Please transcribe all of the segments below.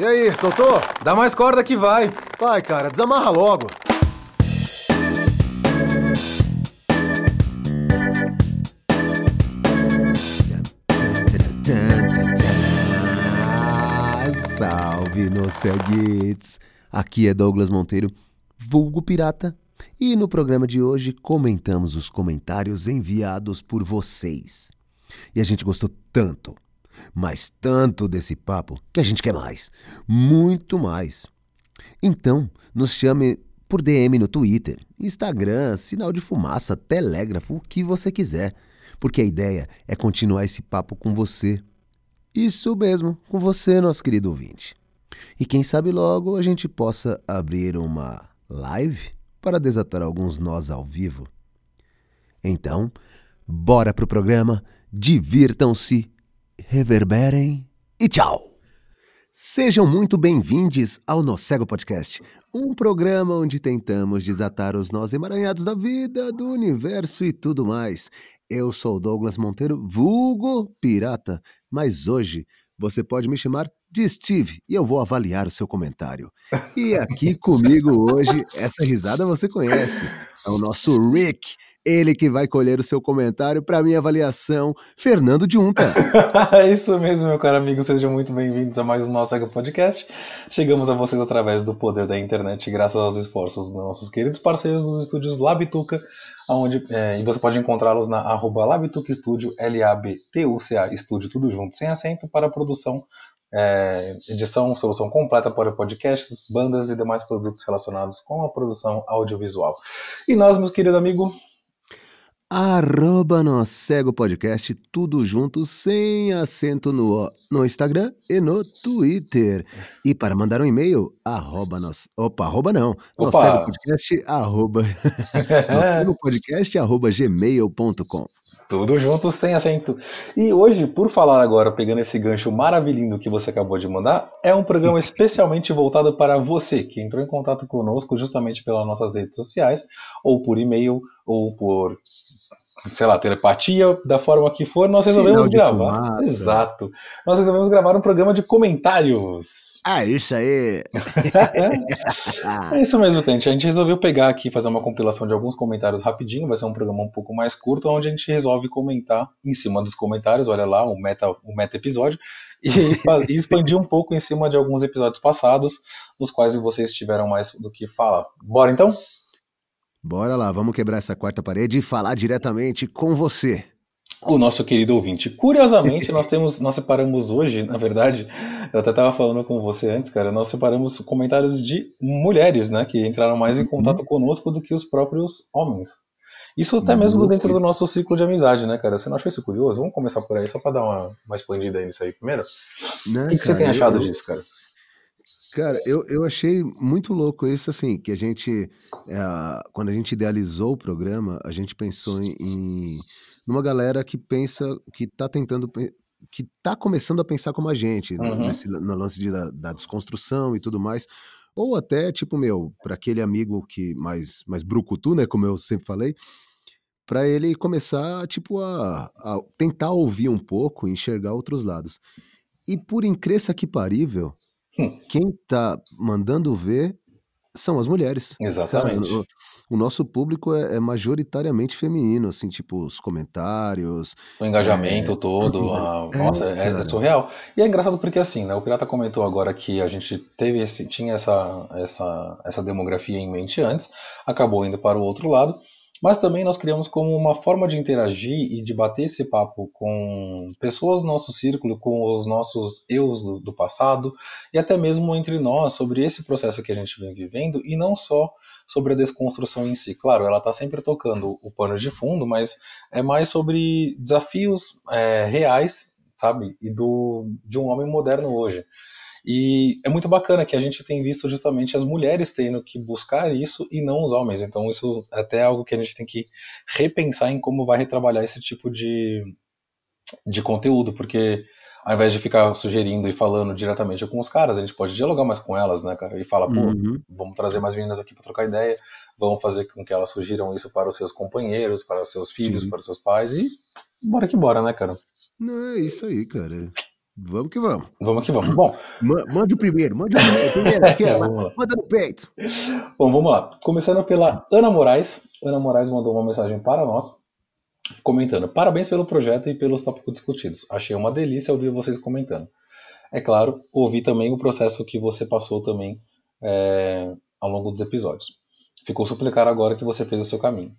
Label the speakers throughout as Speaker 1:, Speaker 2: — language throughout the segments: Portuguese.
Speaker 1: E aí, soltou?
Speaker 2: Dá mais corda que vai.
Speaker 1: Vai, cara, desamarra logo. Salve, Noceguites! Aqui é Douglas Monteiro, vulgo pirata, e no programa de hoje comentamos os comentários enviados por vocês. E a gente gostou tanto, mas tanto desse papo, que a gente quer mais, muito mais. Então, nos chame por DM no Twitter, Instagram, sinal de fumaça, telégrafo, o que você quiser, porque a ideia é continuar esse papo com você. Isso mesmo, com você, nosso querido ouvinte. E quem sabe logo a gente possa abrir uma live para desatar alguns nós ao vivo. Então, bora pro programa, divirtam-se, reverberem e tchau! Sejam muito bem-vindos ao Nocego Podcast, um programa onde tentamos desatar os nós emaranhados da vida, do universo e tudo mais. Eu sou Douglas Monteiro, vulgo pirata, mas hoje você pode me chamar de Steve e eu vou avaliar o seu comentário. E aqui comigo hoje, essa risada você conhece, é o nosso Rick, ele que vai colher o seu comentário para minha avaliação, Fernando Junta.
Speaker 3: isso mesmo, meu caro amigo, sejam muito bem-vindos a mais um nosso podcast. Chegamos a vocês através do poder da internet, graças aos esforços dos nossos queridos parceiros dos estúdios Labituca, onde é, e você pode encontrá-los na arroba Labituca Studio, L-A-B-T-U-C-A Estúdio, tudo junto, sem acento, para a produção é, edição, solução completa para podcasts, bandas e demais produtos relacionados com a produção audiovisual. E nós, meu querido amigo,
Speaker 1: Arroba no Cego Podcast, tudo junto, sem acento no no Instagram e no Twitter. E para mandar um e-mail, arroba nos, opa, arroba não, no Cego Podcast, arroba, no Cego Podcast, arroba gmail.com.
Speaker 3: Tudo junto, sem acento. E hoje, por falar agora, pegando esse gancho maravilhoso que você acabou de mandar, é um programa especialmente voltado para você, que entrou em contato conosco justamente pelas nossas redes sociais, ou por e-mail, ou por sei lá, telepatia, da forma que for, nós resolvemos gravar. Fumaça. Exato. Nós resolvemos gravar um programa de comentários.
Speaker 1: Ah, isso aí.
Speaker 3: é isso mesmo, Tente. A gente resolveu pegar aqui fazer uma compilação de alguns comentários rapidinho. Vai ser um programa um pouco mais curto, onde a gente resolve comentar em cima dos comentários. Olha lá, o meta, o meta episódio. E, e expandir um pouco em cima de alguns episódios passados, nos quais vocês tiveram mais do que falar. Bora então?
Speaker 1: Bora lá, vamos quebrar essa quarta parede e falar diretamente com você.
Speaker 3: O nosso querido ouvinte. Curiosamente, nós temos, nós separamos hoje, na verdade, eu até estava falando com você antes, cara, nós separamos comentários de mulheres, né, que entraram mais em contato uhum. conosco do que os próprios homens. Isso até mesmo dentro do nosso ciclo de amizade, né, cara? Você não achou isso curioso? Vamos começar por aí, só para dar uma, uma expandida aí nisso aí primeiro. Não, o que, que cara, você tem achado eu, disso, cara?
Speaker 1: Cara, eu, eu achei muito louco isso, assim, que a gente, é, quando a gente idealizou o programa, a gente pensou em, em numa galera que pensa, que tá tentando, que tá começando a pensar como a gente, uhum. nesse, no lance de, da, da, desconstrução e tudo mais, ou até, tipo, meu, para aquele amigo que mais, mais brucutu, né, como eu sempre falei, para ele começar, tipo, a, a tentar ouvir um pouco, enxergar outros lados. E por incrível que parível, quem tá mandando ver são as mulheres.
Speaker 3: Exatamente.
Speaker 1: Cara, o, o, nosso público é, é, majoritariamente feminino, assim, tipo, os comentários.
Speaker 3: O engajamento é, todo. A, é, nossa, é, é, surreal. E é engraçado porque, assim, né, o Pirata comentou agora que a gente teve esse, tinha essa, essa, essa demografia em mente antes, acabou indo para o outro lado. Mas também nós criamos como uma forma de interagir e de bater esse papo com pessoas do nosso círculo, com os nossos eus do, do, passado e até mesmo entre nós sobre esse processo que a gente vem vivendo e não só sobre a desconstrução em si. Claro, ela está sempre tocando o pano de fundo, mas é mais sobre desafios é, reais, sabe, e do de um homem moderno hoje. E é muito bacana que a gente tem visto justamente as mulheres tendo que buscar isso e não os homens. Então isso é até algo que a gente tem que repensar em como vai retrabalhar esse tipo de, de conteúdo, porque ao invés de ficar sugerindo e falando diretamente com os caras, a gente pode dialogar mais com elas, né, cara? E falar, pô, uhum. vamos trazer mais meninas aqui para trocar ideia, vamos fazer com que elas sugiram isso para os seus companheiros, para os seus filhos, Sim. para os seus pais e bora que bora, né, cara?
Speaker 1: Não, é isso aí, cara. Vamos que vamos.
Speaker 3: Vamos que vamos. Bom,
Speaker 1: mande o primeiro, mande o primeiro. Manda no peito.
Speaker 3: Bom, vamos lá. Começando pela Ana Moraes. Ana Moraes mandou uma mensagem para nós, comentando: Parabéns pelo projeto e pelos tópicos discutidos. Achei uma delícia ouvir vocês comentando. É claro, ouvi também o processo que você passou também é, ao longo dos episódios. Ficou super claro agora que você fez o seu caminho.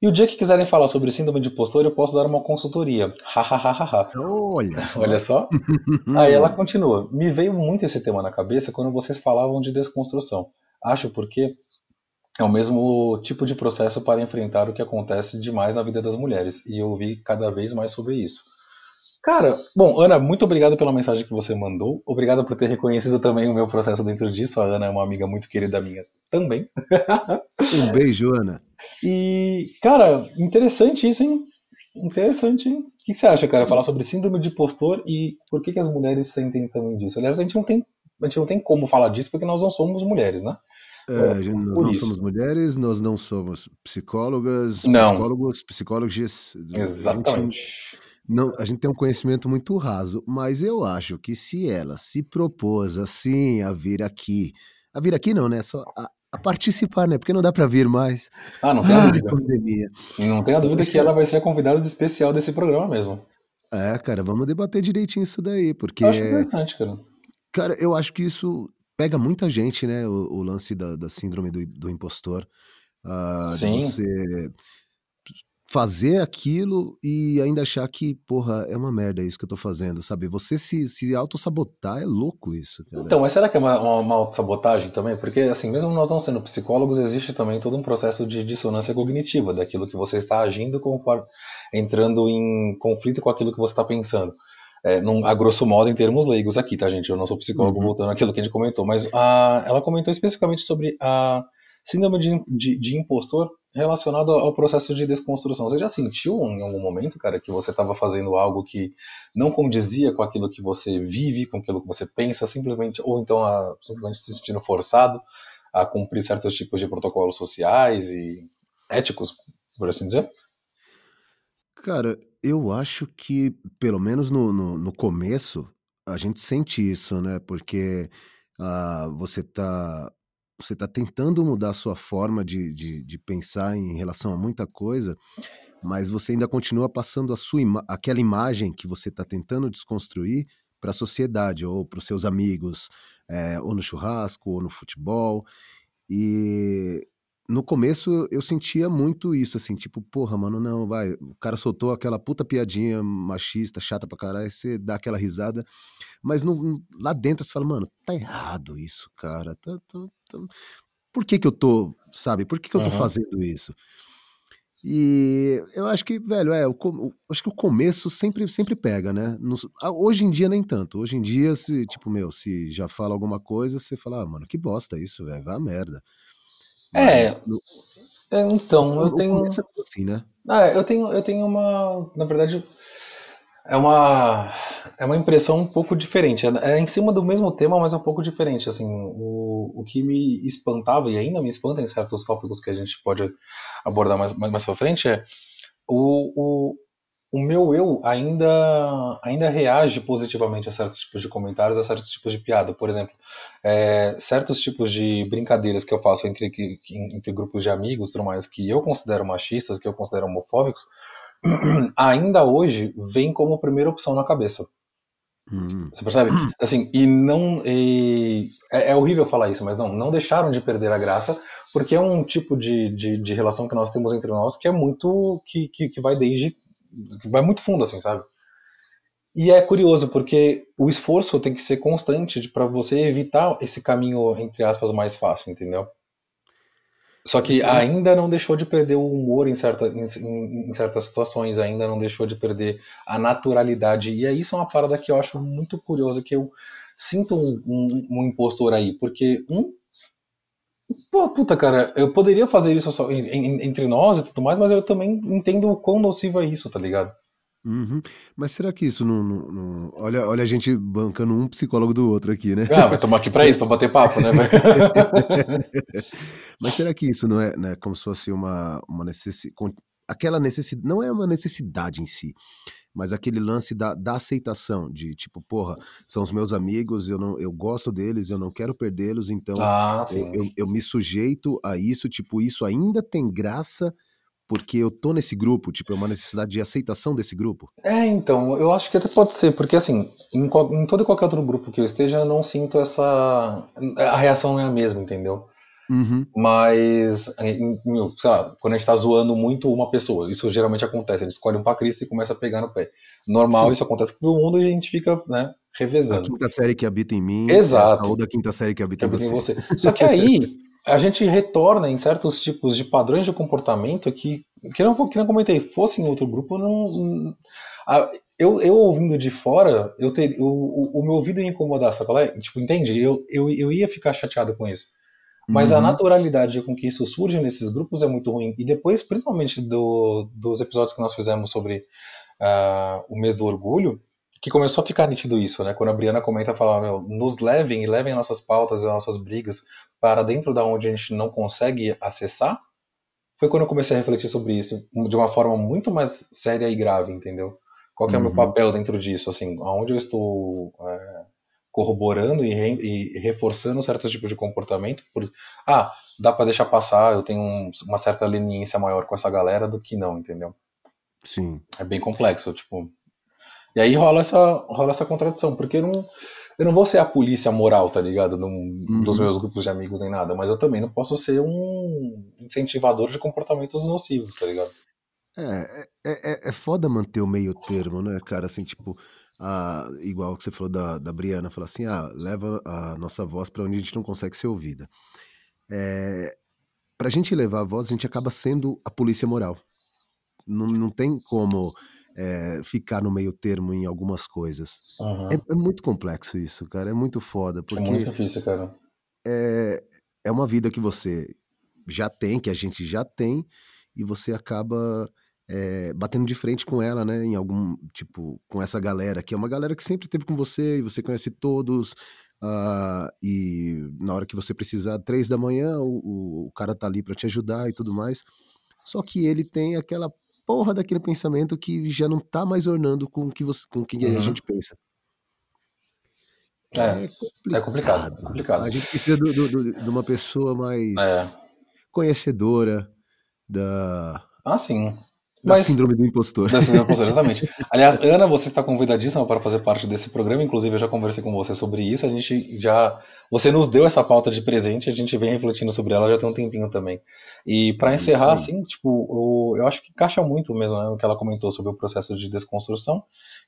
Speaker 3: E o dia que quiserem falar sobre síndrome de impostor, eu posso dar uma consultoria. Hahaha.
Speaker 1: Olha.
Speaker 3: Olha só. Aí ela continua. Me veio muito esse tema na cabeça quando vocês falavam de desconstrução. Acho porque é o mesmo tipo de processo para enfrentar o que acontece demais na vida das mulheres. E eu ouvi cada vez mais sobre isso. Cara, bom, Ana, muito obrigado pela mensagem que você mandou. Obrigado por ter reconhecido também o meu processo dentro disso. A Ana é uma amiga muito querida minha também.
Speaker 1: Um beijo, Ana.
Speaker 3: E, cara, interessante isso, hein? Interessante, hein? O que você acha, cara? Falar sobre síndrome de impostor e por que, que as mulheres sentem também disso. Aliás, a gente não tem, a gente não tem como falar disso porque nós não somos mulheres, né?
Speaker 1: É, nós não isso. somos mulheres, nós não somos psicólogas, não. psicólogos, psicólogas.
Speaker 3: Exatamente.
Speaker 1: A gente, não, a gente tem um conhecimento muito raso, mas eu acho que se ela se propôs assim a vir aqui, a vir aqui não, né? Só a, a participar, né? Porque não dá para vir mais.
Speaker 3: Ah, não tem a dúvida. Pandemia. Não tem a dúvida que ela vai ser a convidada especial desse programa mesmo.
Speaker 1: É, cara, vamos debater direitinho isso daí, porque.
Speaker 3: Eu acho interessante, cara.
Speaker 1: Cara, eu acho que isso pega muita gente, né? O, o lance da, da síndrome do, do impostor. Uh, Sim. você fazer aquilo e ainda achar que, porra, é uma merda isso que eu tô fazendo, sabe? Você se, se auto-sabotar é louco isso,
Speaker 3: cara. Então, mas será que é uma, uma, uma auto-sabotagem também? Porque, assim, mesmo nós não sendo psicólogos, existe também todo um processo de dissonância cognitiva, daquilo que você está agindo conforme, entrando em conflito com aquilo que você está pensando. É, num, a grosso modo, em termos leigos aqui, tá, gente? Eu não sou psicólogo, uhum. voltando àquilo que a gente comentou, mas a, ela comentou especificamente sobre a síndrome de, de, de impostor relacionado ao processo de desconstrução. Você já sentiu em algum momento, cara, que você estava fazendo algo que não condizia com aquilo que você vive, com aquilo que você pensa, simplesmente, ou então a, simplesmente se sentindo forçado a cumprir certos tipos de protocolos sociais e éticos, por assim dizer?
Speaker 1: Cara, eu acho que, pelo menos no, no, no começo, a gente sente isso, né? Porque uh, você tá você está tentando mudar a sua forma de, de, de, pensar em relação a muita coisa, mas você ainda continua passando a sua ima aquela imagem que você está tentando desconstruir para a sociedade ou para os seus amigos, é, ou no churrasco, ou no futebol. E no começo eu sentia muito isso, assim, tipo, porra, mano, não, vai. O cara soltou aquela puta piadinha machista, chata pra caralho, você dá aquela risada, mas no, lá dentro você fala, mano, tá errado isso, cara. Tá, tá, tá... Por que que eu tô, sabe, por que que eu tô uhum. fazendo isso? E eu acho que, velho, é, eu, eu, acho que o começo sempre, sempre pega, né? hoje em dia nem tanto. Hoje em dia, se, tipo, meu, se já fala alguma coisa, você fala, ah, mano, que bosta isso, velho, vai a merda.
Speaker 3: É, no, é, então, eu tenho.
Speaker 1: Assim, né?
Speaker 3: Ah, eu tenho, eu tenho uma. Na verdade, é uma, é uma impressão um pouco diferente. É, é em cima do mesmo tema, mas é um pouco diferente. Assim, o, o que me espantava, e ainda me espanta em certos tópicos que a gente pode abordar mais, mais, mais pra frente, é o, o, o meu eu ainda, ainda reage positivamente a certos tipos de comentários, a certos tipos de piada. Por exemplo, é, certos tipos de brincadeiras que eu faço entre, entre grupos de amigos tudo mais, que eu considero machistas, que eu considero homofóbicos, ainda hoje vem como primeira opção na cabeça. Uhum. Você percebe? Assim, e não. E, é, é, horrível falar isso, mas não, não deixaram de perder a graça, porque é um tipo de, de, de relação que nós temos entre nós que é muito. que, que, que vai desde vai muito fundo, assim, sabe? E é curioso, porque o esforço tem que ser constante para você evitar esse caminho, entre aspas, mais fácil, entendeu? Só que Sim. ainda não deixou de perder o humor em, certa, em, em, certas situações, ainda não deixou de perder a naturalidade. E aí isso é uma parada que eu acho muito curiosa, que eu sinto um, um, um impostor aí, porque um Pô, puta, cara, eu poderia fazer isso só, entre nós e tudo mais, mas eu também entendo o quão nocivo é isso, tá ligado?
Speaker 1: Uhum. Mas será que isso não, não, não, Olha, olha a gente bancando um psicólogo do outro aqui, né?
Speaker 3: Ah, vai tomar aqui pra isso, pra bater papo, né?
Speaker 1: Mas será que isso não é né, como se fosse uma, uma necessidade. Aquela necessidade. Não é uma necessidade em si. Mas aquele lance da, da aceitação, de tipo, porra, são os meus amigos, eu, não, eu gosto deles, eu não quero perdê-los, então
Speaker 3: Ah,
Speaker 1: eu, eu, eu me sujeito a isso, tipo, isso ainda tem graça porque eu tô nesse grupo, tipo, é uma necessidade de aceitação desse grupo.
Speaker 3: É, então, eu acho que até pode ser, porque assim, em, em todo e qualquer outro grupo que eu esteja, eu não sinto essa. A reação não é a mesma, entendeu?
Speaker 1: Uhum.
Speaker 3: Mas, em- em- sei lá, quando a gente tá zoando muito uma pessoa, isso geralmente acontece, a gente escolhe um pra Cristo e começa a pegar no pé. Normal,
Speaker 1: Sim.
Speaker 3: isso acontece com todo mundo e a gente fica, né,
Speaker 1: A
Speaker 3: revezando.
Speaker 1: quinta série que habita em mim,
Speaker 3: Exato.
Speaker 1: ou da quinta série que habita
Speaker 3: que
Speaker 1: em
Speaker 3: habita em
Speaker 1: você.
Speaker 3: você. Só que aí a gente retorna em certos tipos de padrões de comportamento que, que não, que não comentei, fosse em outro grupo, não- a- eu, eu ouvindo de fora, eu ter, o, o, o meu ouvido ia incomodar, sabe qual é? Tipo, entende? Eu, eu, eu ia ficar chateado com isso. Mas a
Speaker 1: Uhum.
Speaker 3: naturalidade com que isso surge nesses grupos é muito ruim. E depois, principalmente do, dos episódios que nós fizemos sobre ah, o mês do orgulho, que começou a ficar nítido isso, né? Quando a Briana comenta, fala, meu, nos levem e levem nossas pautas e nossas brigas para dentro da onde a gente não consegue acessar, foi quando eu comecei a refletir sobre isso de uma forma muito mais séria e grave, entendeu? Qual que é o meu
Speaker 1: Uhum.
Speaker 3: papel dentro disso, assim, aonde eu estou é, corroborando e, re- e reforçando certos tipos de comportamento por, ah, dá pra deixar passar, eu tenho um- uma certa leniência maior com essa galera do que não, entendeu?
Speaker 1: Sim.
Speaker 3: É bem complexo, tipo. E aí rola essa, rola essa contradição, porque eu não, eu não vou ser a polícia moral, tá ligado? Num, Dos
Speaker 1: Uhum.
Speaker 3: meus grupos de amigos nem nada, mas eu também não posso ser um incentivador de comportamentos nocivos, tá ligado?
Speaker 1: É, é, é, é foda manter o meio termo, né, cara? Assim, tipo, a, igual que você falou da, da Briana, falar assim, ah, leva a nossa voz pra onde a gente não consegue ser ouvida. É, pra gente levar a voz, a gente acaba sendo a polícia moral. Não, não tem como é, ficar no meio termo em algumas coisas.
Speaker 3: Uhum.
Speaker 1: É, é muito complexo isso, cara. É muito foda,
Speaker 3: É
Speaker 1: porque
Speaker 3: muito difícil, cara.
Speaker 1: é, é uma vida que você já tem, que a gente já tem, e você acaba é, batendo de frente com ela, né? Em algum, tipo, com essa galera, que é uma galera que sempre esteve com você, e você conhece todos, ah, e na hora que você precisar, três da manhã, o, o- cara tá ali pra te ajudar e tudo mais. Só que ele tem aquela porra daquele pensamento que já não tá mais ornando com o que, você, com o que a
Speaker 3: Uhum.
Speaker 1: gente pensa.
Speaker 3: É,
Speaker 1: É
Speaker 3: é
Speaker 1: complicado.
Speaker 3: complicado, é complicado.
Speaker 1: A gente precisa do- do- do- de uma pessoa mais
Speaker 3: É.
Speaker 1: conhecedora da,
Speaker 3: Ah, sim.
Speaker 1: Da
Speaker 3: Mas
Speaker 1: síndrome do impostor.
Speaker 3: Da Síndrome do Impostor, exatamente. Aliás, Ana, você está convidadíssima para fazer parte desse programa. Inclusive, eu já conversei com você sobre isso. A gente já. Você nos deu essa pauta de presente, a gente vem refletindo sobre ela já tem um tempinho também. E para encerrar,
Speaker 1: aí.
Speaker 3: assim, tipo, eu, eu acho que encaixa muito mesmo né, o que ela comentou sobre o processo de desconstrução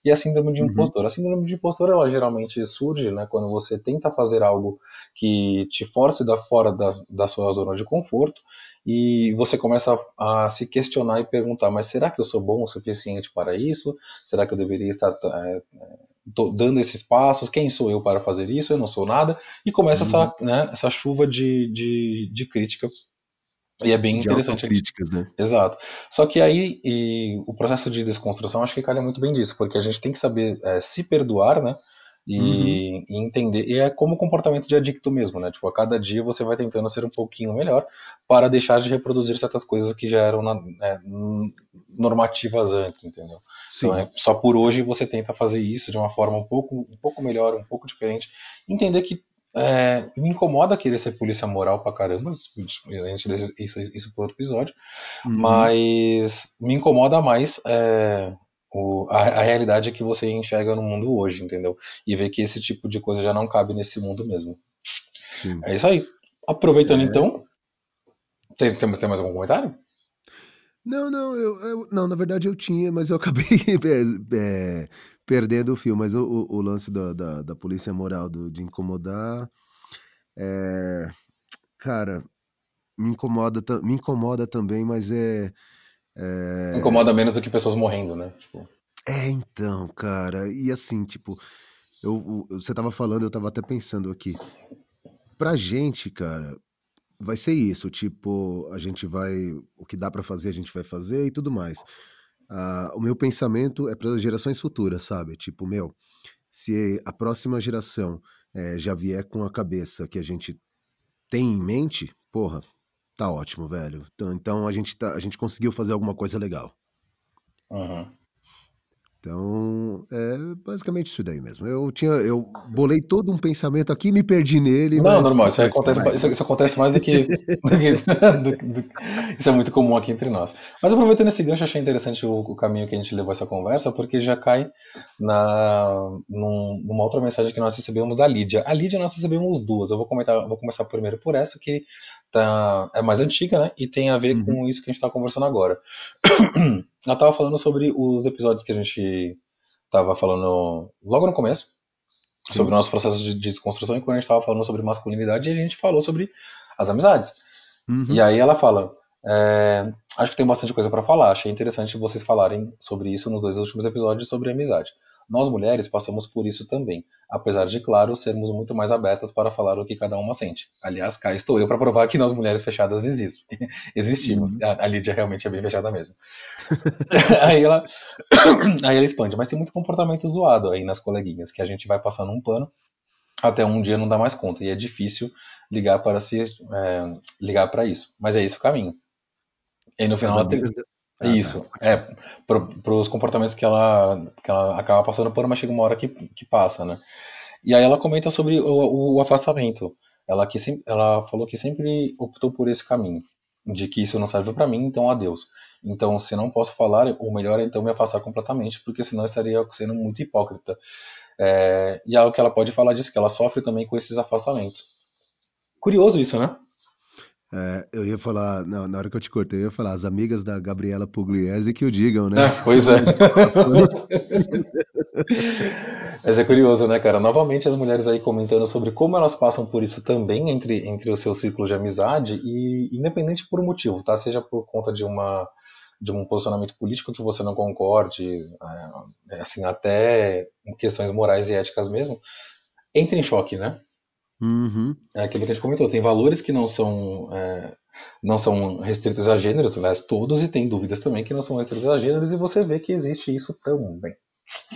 Speaker 3: e a síndrome de
Speaker 1: Uhum.
Speaker 3: impostor. A síndrome de impostor, ela geralmente surge né, quando você tenta fazer algo que te force da fora da, da sua zona de conforto e você começa a, a se questionar e perguntar, mas será que eu sou bom o suficiente para isso? Será que eu deveria estar é, dando esses passos? Quem sou eu para fazer isso? Eu não sou nada. E começa
Speaker 1: Uhum.
Speaker 3: essa, né, essa chuva de, de, de crítica. E é bem
Speaker 1: De
Speaker 3: interessante.
Speaker 1: autocríticas, né?
Speaker 3: Exato. Só que aí e o processo de desconstrução acho que calha muito bem disso, porque a gente tem que saber é, se perdoar, né? E,
Speaker 1: Uhum.
Speaker 3: e entender. E é como comportamento de adicto mesmo, né? Tipo, a cada dia você vai tentando ser um pouquinho melhor para deixar de reproduzir certas coisas que já eram na- é, normativas antes, entendeu?
Speaker 1: Sim.
Speaker 3: Então, é, só por hoje você tenta fazer isso de uma forma um pouco, um pouco melhor, um pouco diferente. Entender que é, me incomoda querer ser polícia moral pra caramba, deixa isso, isso por outro episódio,
Speaker 1: Uhum.
Speaker 3: mas me incomoda mais é, o- a, a realidade que você enxerga no mundo hoje, entendeu? E ver que esse tipo de coisa já não cabe nesse mundo mesmo.
Speaker 1: Sim.
Speaker 3: É isso aí. Aproveitando
Speaker 1: É.
Speaker 3: então, tem, tem, tem mais algum comentário?
Speaker 1: Não, não, eu, eu- não, na verdade eu tinha, mas eu acabei é, é, perdendo o fio. Mas o, o- o lance da, da, da polícia moral do- de incomodar, é, cara, me incomoda, me incomoda também, mas é, é,
Speaker 3: Incomoda menos do que pessoas morrendo, né? Tipo,
Speaker 1: é então, cara, e assim, tipo, eu, você tava falando, eu tava até pensando aqui, pra gente, cara, vai ser isso, tipo, a gente vai, o que dá pra fazer, a gente vai fazer e tudo mais. Ah, o meu pensamento é para gerações futuras, sabe? Tipo, meu, se a próxima geração eh, já vier com a cabeça que a gente tem em mente, porra, tá ótimo, velho. Então, então a gente tá, a gente conseguiu fazer alguma coisa legal.
Speaker 3: uhum.
Speaker 1: Então, é basicamente isso daí mesmo. Eu tinha, eu bolei todo um pensamento aqui, me perdi nele.
Speaker 3: Não, mas... normal, isso acontece, isso, isso, acontece mais do que, do que do, do, isso é muito comum aqui entre nós. Mas aproveitando esse gancho, achei interessante o, o, caminho que a gente levou essa conversa, porque já cai na num, numa outra mensagem que nós recebemos da Lídia. A Lídia nós recebemos duas. Eu vou comentar, vou começar primeiro por essa que tá, é mais antiga, né? E tem a ver uhum. com isso que a gente está conversando agora. Ela estava falando sobre os episódios que a gente estava falando logo no começo, Sim. sobre o nosso processo de, de desconstrução, e quando a gente estava falando sobre masculinidade, a gente falou sobre as amizades. Uhum. E aí ela fala: é, Acho que tem bastante coisa para falar. Achei interessante vocês falarem sobre isso nos dois últimos episódios sobre amizade. Nós mulheres passamos por isso também, apesar de, claro, sermos muito mais abertas para falar o que cada uma sente. Aliás, cá estou eu para provar que nós mulheres fechadas existimos. Uhum. A, a Lídia realmente é bem fechada mesmo. aí, ela, aí ela expande, mas tem muito comportamento zoado aí nas coleguinhas, que a gente vai passando um pano até um dia não dá mais conta, e é difícil ligar para se é, ligar para isso. Mas é isso o caminho. E no final ela tem... Ah, Isso, é, para os comportamentos que ela, que ela acaba passando por, mas chega uma hora que, que passa, né? E aí ela comenta sobre o, o afastamento. Ela, que sempre, ela falou que sempre optou por esse caminho, de que isso não serve para mim, então adeus. Então, se não posso falar, o melhor é então me afastar completamente, porque senão estaria sendo muito hipócrita. É, e algo que ela pode falar disso, que ela sofre também com esses afastamentos. Curioso isso, né?
Speaker 1: É, eu ia falar, não, na hora que eu te cortei, eu ia falar as amigas da Gabriela Pugliese que o digam, né?
Speaker 3: Pois é. Mas é curioso, né, cara? Novamente as mulheres aí comentando sobre como elas passam por isso também entre, entre os seus ciclos de amizade e independente por motivo, tá? Seja por conta de uma de um posicionamento político que você não concorde, é, assim, até questões morais e éticas mesmo, entra em choque, né?
Speaker 1: Uhum.
Speaker 3: É aquilo que a gente comentou, tem valores que não são é, não são restritos a gêneros, aliás, todos, e tem dúvidas também que não são restritos a gêneros, e você vê que existe isso também.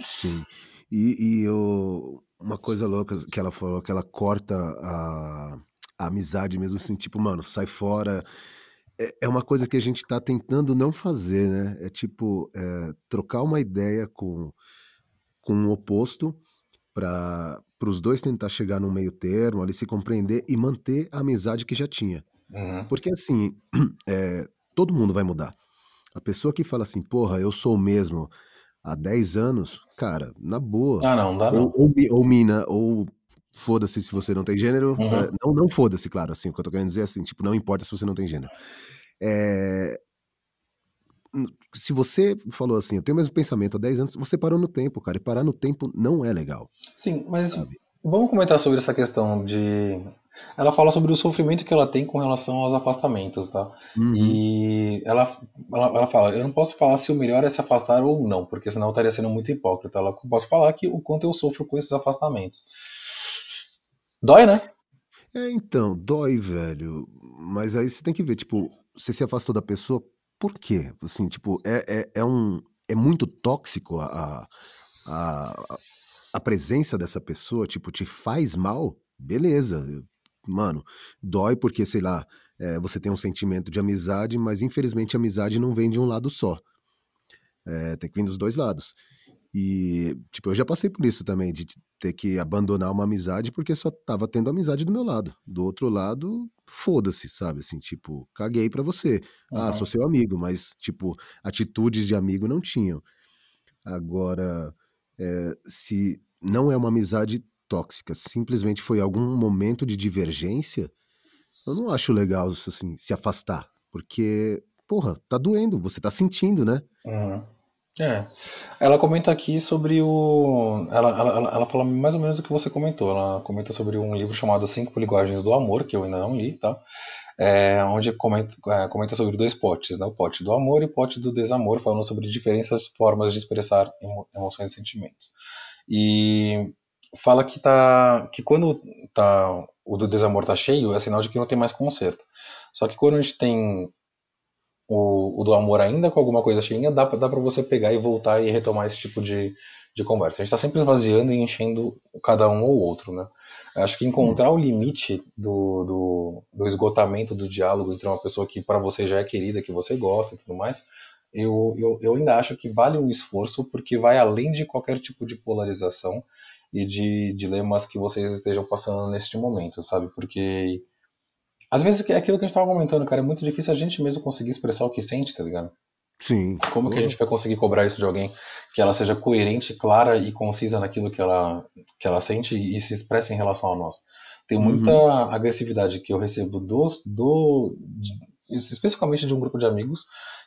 Speaker 1: Sim. E, e eu, uma coisa louca que ela falou, que ela corta a, a amizade mesmo, assim, tipo, mano, sai fora. É, é uma coisa que a gente tá tentando não fazer, né? É tipo, é, trocar uma ideia com, com o um oposto para os dois tentar chegar num meio termo, ali se compreender e manter a amizade que já tinha.
Speaker 3: Uhum.
Speaker 1: Porque assim, é, todo mundo vai mudar. A pessoa que fala assim, porra, eu sou o mesmo há 10 anos, cara, na boa.
Speaker 3: Ah, não, dá não.
Speaker 1: Ou, ou, ou mina, ou foda-se se você não tem gênero. Uhum. É, não, não foda-se, claro, assim, o que eu tô querendo dizer é assim, tipo, não importa se você não tem gênero. É, se você falou assim, eu tenho o mesmo pensamento há 10 anos, você parou no tempo, cara. E parar no tempo não é legal.
Speaker 3: Sim, mas sabe? vamos comentar sobre essa questão de. Ela fala sobre o sofrimento que ela tem com relação aos afastamentos, tá? Uhum. E ela, ela, ela, fala: eu não posso falar se o melhor é se afastar ou não, porque senão eu estaria sendo muito hipócrita. Ela posso falar que o quanto eu sofro com esses afastamentos. Dói, né?
Speaker 1: É, então, dói, velho. Mas aí você tem que ver, tipo, você se afastou da pessoa por quê? Assim, tipo, é, é, é, um, é muito tóxico a, a, a presença dessa pessoa, tipo, te faz mal? Beleza, mano, dói porque, sei lá, é, você tem um sentimento de amizade, mas infelizmente a amizade não vem de um lado só. É, tem que vir dos dois lados. E, tipo, eu já passei por isso também, de ter que abandonar uma amizade porque só tava tendo amizade do meu lado. Do outro lado, foda-se, sabe? Assim, tipo, caguei pra você. Uhum. Ah, sou seu amigo, mas, tipo, atitudes de amigo não tinham. Agora, é, se não é uma amizade tóxica, simplesmente foi algum momento de divergência, eu não acho legal, assim, se afastar. Porque, porra, tá doendo, você tá sentindo, né?
Speaker 3: Uhum. É. Ela comenta aqui sobre o. Ela, ela, ela fala mais ou menos o que você comentou. Ela comenta sobre um livro chamado Cinco Linguagens do Amor, que eu ainda não li, tá? É, onde comenta, é, comenta sobre dois potes, né? o pote do amor e o pote do desamor, falando sobre diferentes formas de expressar emo, emoções e sentimentos. E fala que, tá, que quando tá, o do desamor tá cheio, é sinal de que não tem mais conserto. Só que quando a gente tem o, o do amor ainda com alguma coisa cheinha, dá, dá para você pegar e voltar e retomar esse tipo de, de conversa. A gente está sempre esvaziando e enchendo cada um ou outro, né? Acho que encontrar o limite do, do, do esgotamento do diálogo entre uma pessoa que para você já é querida, que você gosta e tudo mais, eu, eu, eu ainda acho que vale um esforço, porque vai além de qualquer tipo de polarização e de dilemas que vocês estejam passando neste momento, sabe? Porque às vezes é aquilo que a gente tava comentando, cara, é muito difícil a gente mesmo conseguir expressar o que sente, tá ligado?
Speaker 1: Sim.
Speaker 3: Como que a gente vai conseguir cobrar isso de alguém que ela seja coerente, clara e concisa naquilo que ela, que ela sente e se expressa em relação a nós? Tem muita uhum. agressividade que eu recebo do, do de, especificamente de um grupo de amigos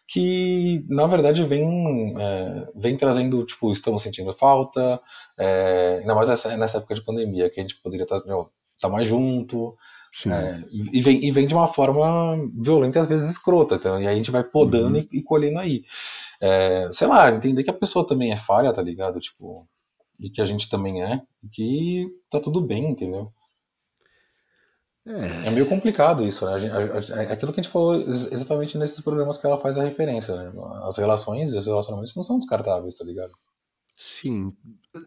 Speaker 3: que na verdade vem, é, vem trazendo, tipo, estamos sentindo falta, é, ainda mais nessa, nessa época de pandemia, que a gente poderia estar, meu, estar mais junto, é, e, vem, e vem de uma forma violenta e às vezes escrota, então, e aí a gente vai podando uhum. e, e, colhendo aí. É, sei lá, entender que a pessoa também é falha, tá ligado? Tipo, e que a gente também é, e que tá tudo bem, entendeu? É. é meio complicado isso, né? É aquilo que a gente falou exatamente nesses programas que ela faz a referência, né? As relações e os relacionamentos não são descartáveis, tá ligado?
Speaker 1: Sim.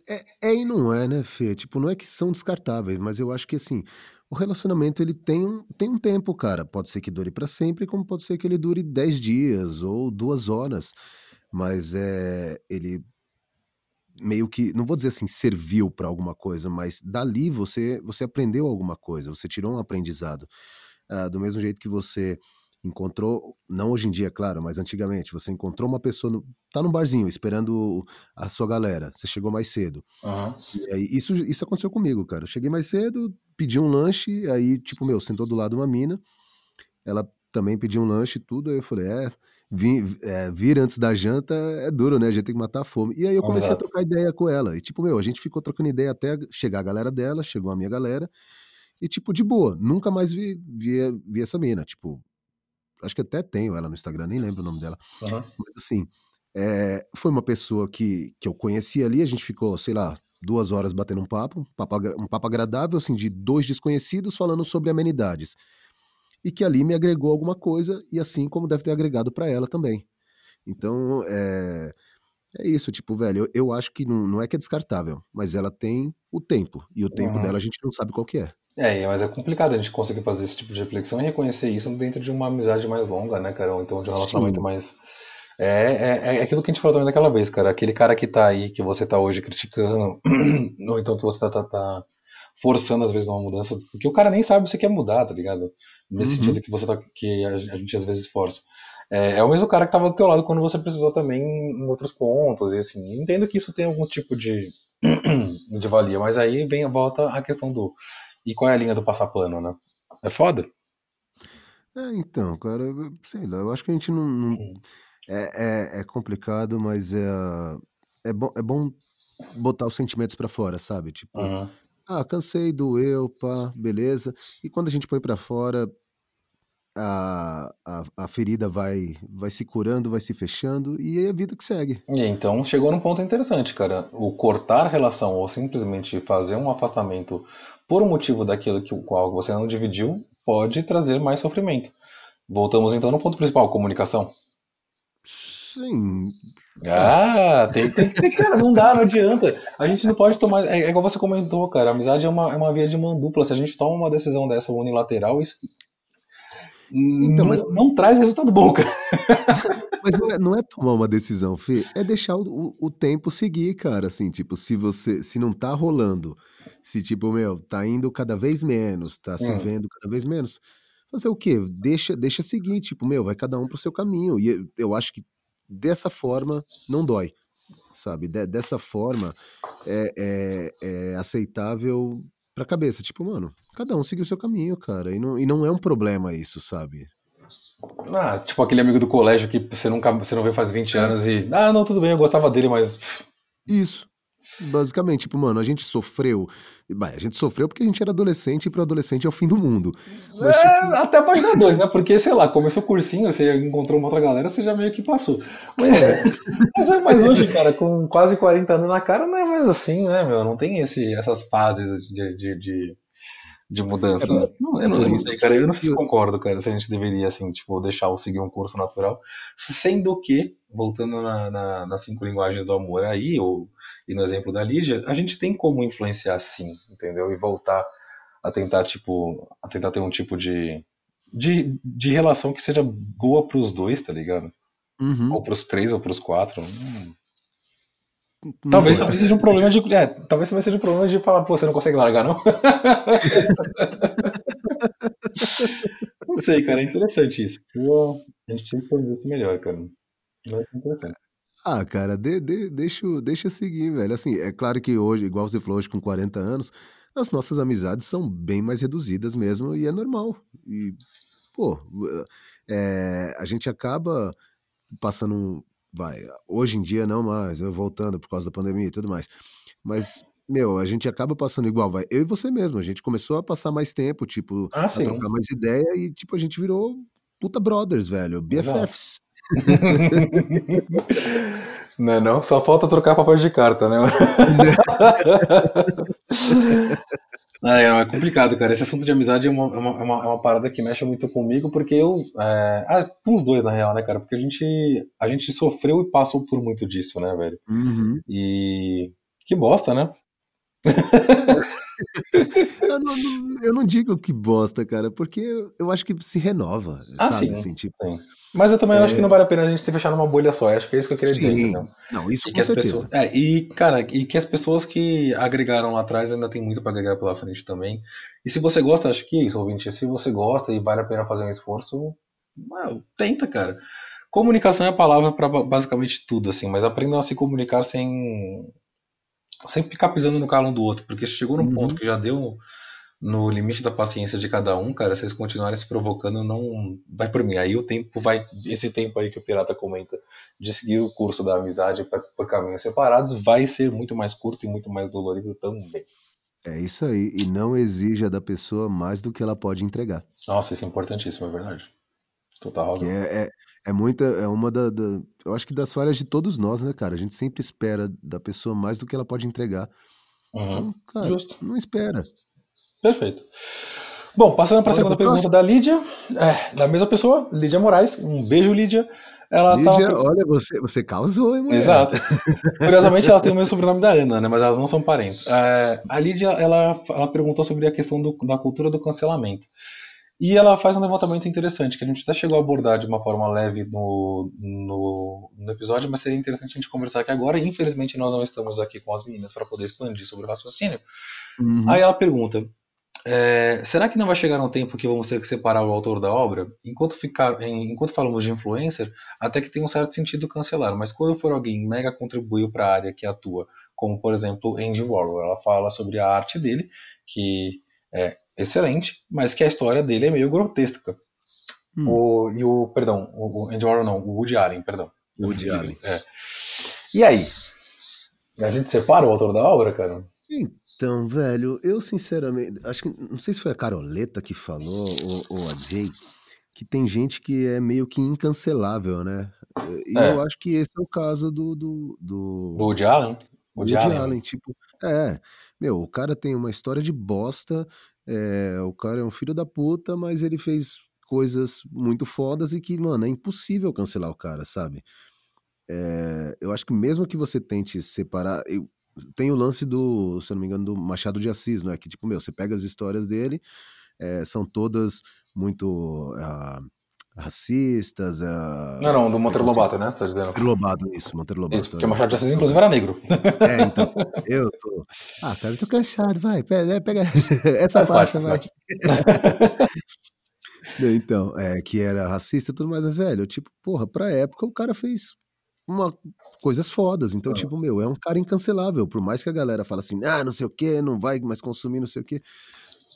Speaker 1: É, é e não é, né, Fê? Tipo, não é que são descartáveis, mas eu acho que assim, o relacionamento ele tem um, tem um tempo, cara. Pode ser que dure para sempre, como pode ser que ele dure 10 dias ou duas horas. Mas é, ele meio que, não vou dizer assim, serviu para alguma coisa, mas dali você você aprendeu alguma coisa, você tirou um aprendizado. Ah, do mesmo jeito que você encontrou, não hoje em dia, claro, mas antigamente, você encontrou uma pessoa, no, tá num barzinho esperando a sua galera, você chegou mais cedo.
Speaker 3: Uhum.
Speaker 1: Isso, isso aconteceu comigo, cara. Eu cheguei mais cedo, pedi um lanche, aí, tipo, meu, sentou do lado uma mina, ela também pediu um lanche e tudo, aí eu falei, é, vir, é, vir antes da janta é duro, né? A gente tem que matar a fome. E aí eu comecei Exato. a trocar ideia com ela. E tipo, meu, a gente ficou trocando ideia até chegar a galera dela, chegou a minha galera. E tipo, de boa, nunca mais vi, vi, vi essa mina. Tipo, acho que até tenho ela no Instagram, nem lembro o nome dela.
Speaker 3: Uhum.
Speaker 1: Mas assim, é, foi uma pessoa que, que eu conheci ali, a gente ficou, sei lá, duas horas batendo um papo, um papo, um papo agradável, assim, de dois desconhecidos falando sobre amenidades e que ali me agregou alguma coisa, e assim como deve ter agregado para ela também. Então, é, é isso, tipo, velho, eu, eu acho que não, não, é que é descartável, mas ela tem o tempo, e o tempo uhum. dela a gente não sabe qual que é.
Speaker 3: É, mas é complicado a gente conseguir fazer esse tipo de reflexão e reconhecer isso dentro de uma amizade mais longa, né, cara? Ou então de um relacionamento Sim. mais. É, é, é, aquilo que a gente falou também daquela vez, cara. Aquele cara que tá aí, que você tá hoje criticando, ou então que você tá, tá, tá forçando às vezes uma mudança, porque o cara nem sabe se quer mudar, tá ligado? Nesse uhum. sentido que você tá, que a, gente às vezes força. É, é, o mesmo cara que estava do teu lado quando você precisou também em outros pontos, e assim, entendo que isso tem algum tipo de, de valia, mas aí vem a volta a questão do e qual é a linha do passapano, né? É foda?
Speaker 1: É, então, cara, sei lá, eu acho que a gente não. não é, é, é, complicado, mas é, é, bom, é bom botar os sentimentos para fora, sabe? Tipo,
Speaker 3: uhum.
Speaker 1: Ah, cansei, doeu, pá, beleza. E quando a gente põe pra fora, a, a, a ferida vai, vai se curando, vai se fechando e é a vida que segue.
Speaker 3: E então chegou num ponto interessante, cara. O cortar relação ou simplesmente fazer um afastamento por um motivo daquilo que o qual você não dividiu pode trazer mais sofrimento. Voltamos então no ponto principal, comunicação.
Speaker 1: Sim.
Speaker 3: Ah, tem, tem, tem, cara, não dá, não adianta. A gente não pode tomar. É, é igual você comentou, cara. A amizade é uma, é uma via de mão dupla. Se a gente toma uma decisão dessa unilateral, isso. Então, não, mas... não traz resultado bom, cara.
Speaker 1: Mas não é, não é, tomar uma decisão, Fê, é deixar o, o, tempo seguir, cara. Assim, tipo, se você. Se não tá rolando, se, tipo, meu, tá indo cada vez menos, tá se hum. vendo cada vez menos. Fazer o quê? Deixa, deixa seguir, tipo, meu, vai cada um pro seu caminho. E eu acho que dessa forma não dói, sabe? De, dessa forma é, é, é aceitável pra cabeça. Tipo, mano, cada um seguiu o seu caminho, cara. E não, e não é um problema isso, sabe?
Speaker 3: Ah, tipo aquele amigo do colégio que você nunca você não vê faz 20 é. anos e. Ah, não, tudo bem, eu gostava dele, mas.
Speaker 1: Isso. Basicamente, tipo, mano, a gente sofreu. Bah, a gente sofreu porque a gente era adolescente e pro adolescente é o fim do mundo.
Speaker 3: Mas, é, tipo... Até a página 2, né? Porque, sei lá, começou o cursinho, você encontrou uma outra galera, você já meio que passou. Mas, é. mas, é, mas hoje, cara, com quase 40 anos na cara, não é mais assim, né, meu? Não tem esse, essas fases de, de, de de mudanças. É, não, eu, não, eu não sei, cara. Eu não sei se concordo, cara, se a gente deveria, assim, tipo, deixar o seguir um curso natural. Sendo que, voltando na, na, nas cinco linguagens do amor aí, ou, e no exemplo da Lídia, a gente tem como influenciar sim, entendeu? E voltar a tentar, tipo, a tentar ter um tipo de, de, de relação que seja boa pros dois, tá ligado? Uhum. Ou pros três, ou pros quatro. Hum. Talvez também seja um problema de. É, talvez também seja um problema de falar, pô, você não consegue largar, não? não sei, cara, é interessante isso. a gente precisa entender isso melhor, cara. Interessante.
Speaker 1: Ah, cara, de, de, deixa, deixa seguir, velho. Assim, é claro que hoje, igual você falou, hoje com 40 anos, as nossas amizades são bem mais reduzidas mesmo, e é normal. E, pô, é, a gente acaba passando vai, hoje em dia não mais, eu voltando por causa da pandemia e tudo mais. Mas, meu, a gente acaba passando igual, vai. Eu e você mesmo, a gente começou a passar mais tempo, tipo, ah, a trocar mais ideia e, tipo, a gente virou puta brothers, velho, BFFs.
Speaker 3: Não é não? Só falta trocar papéis de carta, né? É, é complicado, cara. Esse assunto de amizade é uma, é uma, é uma, é uma parada que mexe muito comigo, porque eu. É... Ah, com os dois, na real, né, cara? Porque a gente, a gente sofreu e passou por muito disso, né, velho?
Speaker 1: Uhum.
Speaker 3: E. Que bosta, né?
Speaker 1: Eu, não, eu, não, digo que bosta, cara, porque eu acho que se renova,
Speaker 3: ah,
Speaker 1: sabe?
Speaker 3: Sim, assim, tipo, sim. Mas eu também é... acho que não vale a pena a gente se fechar numa bolha só. Acho que é isso que eu queria sim. dizer. Entendeu?
Speaker 1: Não, isso
Speaker 3: e
Speaker 1: com certeza.
Speaker 3: Pessoas... É, e, cara, e que as pessoas que agregaram lá atrás ainda tem muito para agregar pela frente também. E se você gosta, acho que é isso, ouvinte. Se você gosta e vale a pena fazer um esforço, tenta, cara. Comunicação é a palavra para basicamente tudo, assim, mas aprendam a se comunicar sem sempre ficar pisando no calo um do outro, porque chegou num uhum. ponto que já deu no limite da paciência de cada um, cara, se vocês continuarem se provocando, não vai por mim. Aí o tempo vai, esse tempo aí que o Pirata comenta, de seguir o curso da amizade pra, por caminhos separados, vai ser muito mais curto e muito mais dolorido também.
Speaker 1: É isso aí, e não exija da pessoa mais do que ela pode entregar.
Speaker 3: Nossa, isso é importantíssimo, é verdade. Total razão.
Speaker 1: É, é, é muita, é uma da, da, eu acho que das falhas de todos nós, né, cara? A gente sempre espera da pessoa mais do que ela pode entregar.
Speaker 3: Uhum. Então,
Speaker 1: cara, Justo. não espera.
Speaker 3: Perfeito. Bom, passando para a segunda pergunta da Lídia, é, da mesma pessoa, Lídia Moraes. Um beijo, Lídia.
Speaker 1: Ela Lídia, tava... olha, você, você causou, hein, mulher?
Speaker 3: Exato. Curiosamente, ela tem o mesmo sobrenome da Ana, né? Mas elas não são parentes. É, a Lídia, ela, ela perguntou sobre a questão do, da cultura do cancelamento. E ela faz um levantamento interessante, que a gente até chegou a abordar de uma forma leve no, no, no episódio, mas seria interessante a gente conversar aqui agora. Infelizmente, nós não estamos aqui com as meninas para poder expandir sobre o raciocínio. Uhum. Aí ela pergunta: é, será que não vai chegar um tempo que vamos ter que separar o autor da obra? Enquanto, ficar, enquanto falamos de influencer, até que tem um certo sentido cancelar, mas quando for alguém mega contribuiu para a área que atua, como por exemplo Andy Warhol, ela fala sobre a arte dele, que é excelente, mas que a história dele é meio grotesca. Hum. O, e o, perdão, o Andy Warhol não, o Woody Allen, perdão.
Speaker 1: Woody Allen.
Speaker 3: É. E aí? A gente separa o autor da obra, cara?
Speaker 1: Então, velho, eu sinceramente, acho que, não sei se foi a Caroleta que falou, ou, ou a Jay, que tem gente que é meio que incancelável, né? E é. eu acho que esse é o caso do. Do, do,
Speaker 3: do Woody Allen?
Speaker 1: Woody, Woody Allen. Allen, tipo, é. Meu, o cara tem uma história de bosta, é, o cara é um filho da puta, mas ele fez coisas muito fodas e que, mano, é impossível cancelar o cara, sabe? É, eu acho que mesmo que você tente separar. Eu, tem o lance do, se eu não me engano, do Machado de Assis, não é? Que, tipo, meu, você pega as histórias dele, é, são todas muito. Uh, racistas. Uh,
Speaker 3: não, não, do Monteiro Lobato, né? Você tá dizendo?
Speaker 1: Monteiro Lobato, isso, Monteiro Lobato. Isso,
Speaker 3: porque o Machado de Assis, inclusive, era negro.
Speaker 1: É, então. Eu tô. Ah, cara, eu tô cansado, vai, pega, pega essa passa, vai. então, é, que era racista e tudo mais, mas, velho, tipo, porra, pra época o cara fez uma, coisas fodas. Então, ah. tipo, meu, é um cara incancelável. Por mais que a galera fale assim, ah, não sei o que, não vai mais consumir, não sei o que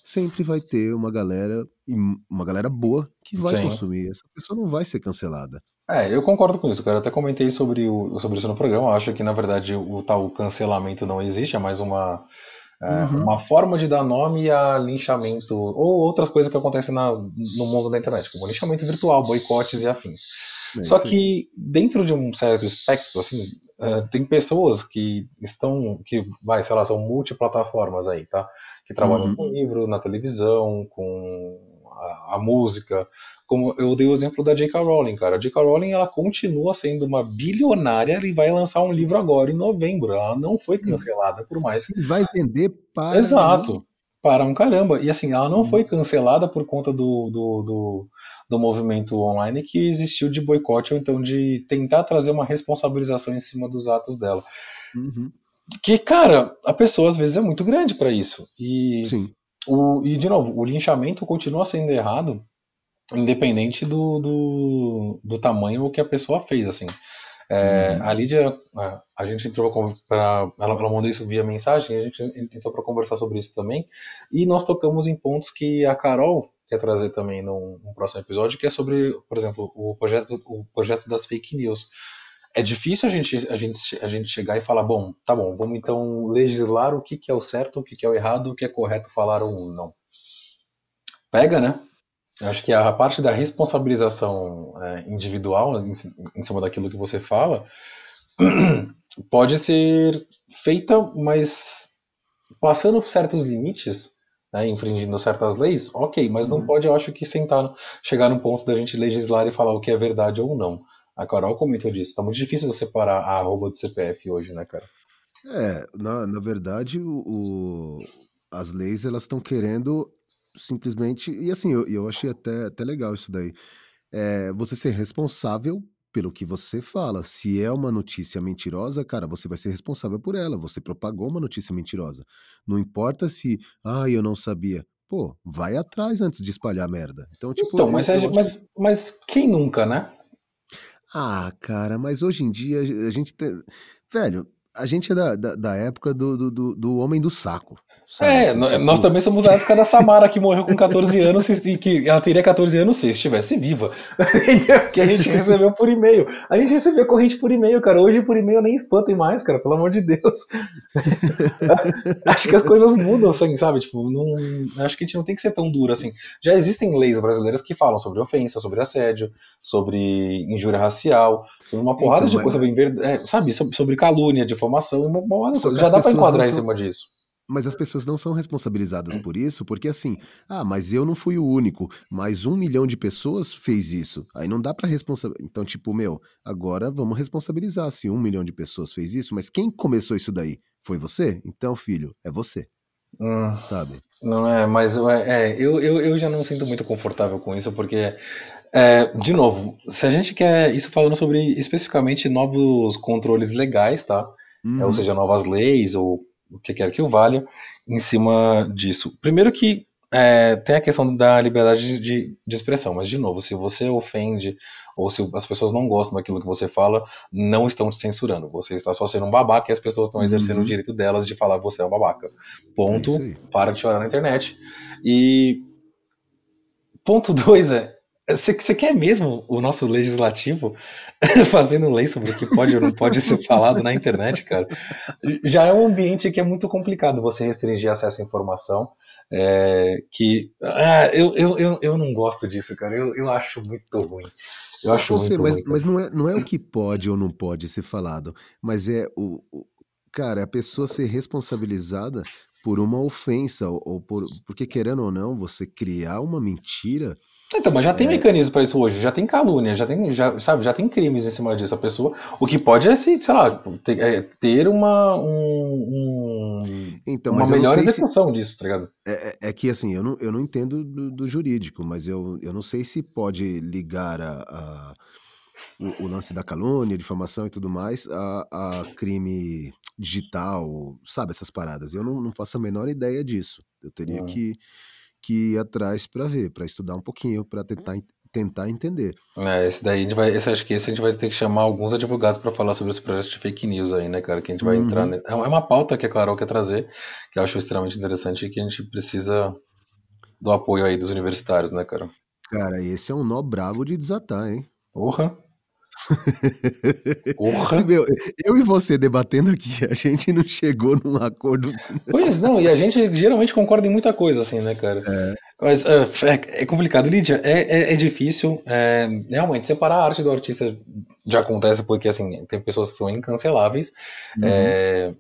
Speaker 1: sempre vai ter uma galera, uma galera boa que vai Sim. consumir. Essa pessoa não vai ser cancelada.
Speaker 3: É, eu concordo com isso, cara. Eu até comentei sobre, o, sobre isso no programa. Eu acho que, na verdade, o tal cancelamento não existe, é mais uma, é, uhum. uma forma de dar nome a linchamento ou outras coisas que acontecem na, no mundo da internet, como linchamento virtual, boicotes e afins. É, Só que dentro de um certo espectro, assim, uh, tem pessoas que estão, que vai, sei lá, são multiplataformas aí, tá? que trabalham uhum. com livro, na televisão, com a, a, música. Como eu dei o exemplo da J.K. Rowling, cara. A J.K. Rowling ela continua sendo uma bilionária e vai lançar um livro agora em novembro. Ela não foi cancelada por mais.
Speaker 1: Vai vender para.
Speaker 3: Exato. para um caramba. E assim, ela não uhum. foi cancelada por conta do, do, do, do, movimento online que existiu de boicote ou então de tentar trazer uma responsabilização em cima dos atos dela. Uhum. Que, cara, a pessoa às vezes é muito grande para isso. E,
Speaker 1: Sim.
Speaker 3: O, e, de novo, o linchamento continua sendo errado, independente do, do, do tamanho que a pessoa fez, assim. É, uhum. A Lídia, a gente entrou para. Ela, ela mandou isso via mensagem, a gente entrou para conversar sobre isso também. E nós tocamos em pontos que a Carol quer trazer também num, num, próximo episódio, que é sobre, por exemplo, o projeto, o projeto das fake news. É difícil a gente, a, gente, a gente chegar e falar, bom, tá bom, vamos então legislar o que, que é o certo, o que, que é o errado, o que é correto falar ou não. Pega, né? Eu acho que a parte da responsabilização é, individual em, em, cima daquilo que você fala pode ser feita, mas passando por certos limites, né, infringindo certas leis, ok, mas não uhum. pode, eu acho que sentar, chegar num ponto da gente legislar e falar o que é verdade ou não. A Carol comentou disso, tá muito difícil você separar a arroba do CPF hoje, né, cara?
Speaker 1: É, na, na verdade, o, o as leis elas estão querendo simplesmente. E assim, eu, eu achei até, até legal isso daí. É, você ser responsável pelo que você fala. Se é uma notícia mentirosa, cara, você vai ser responsável por ela. Você propagou uma notícia mentirosa. Não importa se, ah, eu não sabia. Pô, vai atrás antes de espalhar merda. Então, tipo.
Speaker 3: Então, mas, eu mas, acho... mas quem nunca, né?
Speaker 1: Ah, cara, mas hoje em dia a gente tem. Velho, a gente é da, da, da época do, do, do homem do saco.
Speaker 3: Sabe, é, assim, tipo... nós também somos da época da Samara, que morreu com 14 anos e que ela teria 14 anos se estivesse viva. que a gente recebeu por e-mail. A gente recebeu corrente por e-mail, cara. Hoje por e-mail nem espantem mais, cara, pelo amor de Deus. acho que as coisas mudam, assim, sabe? Tipo, não, acho que a gente não tem que ser tão duro assim. Já existem leis brasileiras que falam sobre ofensa, sobre assédio, sobre injúria racial, sobre uma porrada então, de coisa, mas... é, sabe? Sobre calúnia, difamação, uma, uma, já dá pra enquadrar em cima disso.
Speaker 1: Mas as pessoas não são responsabilizadas por isso, porque assim, ah, mas eu não fui o único, mas um milhão de pessoas fez isso. Aí não dá para responsabilizar. Então, tipo, meu, agora vamos responsabilizar se um milhão de pessoas fez isso, mas quem começou isso daí? Foi você? Então, filho, é você. Hum, sabe?
Speaker 3: Não é, mas é, é, eu, eu, eu já não me sinto muito confortável com isso, porque, é, de novo, se a gente quer. Isso falando sobre especificamente novos controles legais, tá? Uhum. É, ou uhum. seja, novas leis ou o que quer que o valha, em cima disso. Primeiro que é, tem a questão da liberdade de, de, expressão, mas de novo, se você ofende ou se as pessoas não gostam daquilo que você fala, não estão te censurando. Você está só sendo um babaca e as pessoas estão exercendo uhum. o direito delas de falar que você é um babaca. Ponto. É para de chorar na internet. E ponto dois é você, quer mesmo o nosso legislativo fazendo lei sobre o que pode ou não pode ser falado na internet, cara? Já é um ambiente que é muito complicado você restringir acesso à informação. É, que ah, eu, eu, eu, eu não gosto disso, cara. Eu, eu acho muito ruim. Eu acho muito
Speaker 1: mas,
Speaker 3: ruim.
Speaker 1: Mas não é, não é o que pode ou não pode ser falado, mas é o, o cara, a pessoa ser responsabilizada por uma ofensa ou, ou por porque querendo ou não, você criar uma mentira
Speaker 3: então, mas já tem é... mecanismo para isso hoje, já tem calúnia, já tem, já, sabe, já tem crimes em cima disso. A pessoa, o que pode é, sei lá, ter, é, ter uma, um, um, então, uma melhor execução se... disso, tá ligado?
Speaker 1: É, é, é, que assim, eu não, eu não entendo do, do, jurídico, mas eu, eu não sei se pode ligar a, a o, o, lance da calúnia, difamação e tudo mais a, a crime digital, sabe, essas paradas. Eu não, não faço a menor ideia disso. Eu teria hum. que que ir atrás para ver, para estudar um pouquinho, para tentar, tentar entender.
Speaker 3: É, esse daí a gente vai, esse, acho que esse a gente vai ter que chamar alguns advogados para falar sobre esse projeto de fake news aí, né, cara? Que a gente vai uhum. entrar. É, é uma pauta que a Carol quer trazer, que eu acho extremamente interessante e que a gente precisa do apoio aí dos universitários, né, cara?
Speaker 1: Cara, esse é um nó brabo de desatar, hein?
Speaker 3: Porra! Porra.
Speaker 1: Meu, eu e você debatendo aqui, a gente não chegou num acordo.
Speaker 3: Pois não, e a gente geralmente concorda em muita coisa, assim, né, cara? É. Mas é, é, é complicado. Lídia, é, é, é difícil. É, realmente, separar a arte do artista já acontece porque, assim, tem pessoas que são incanceláveis. Uhum. É,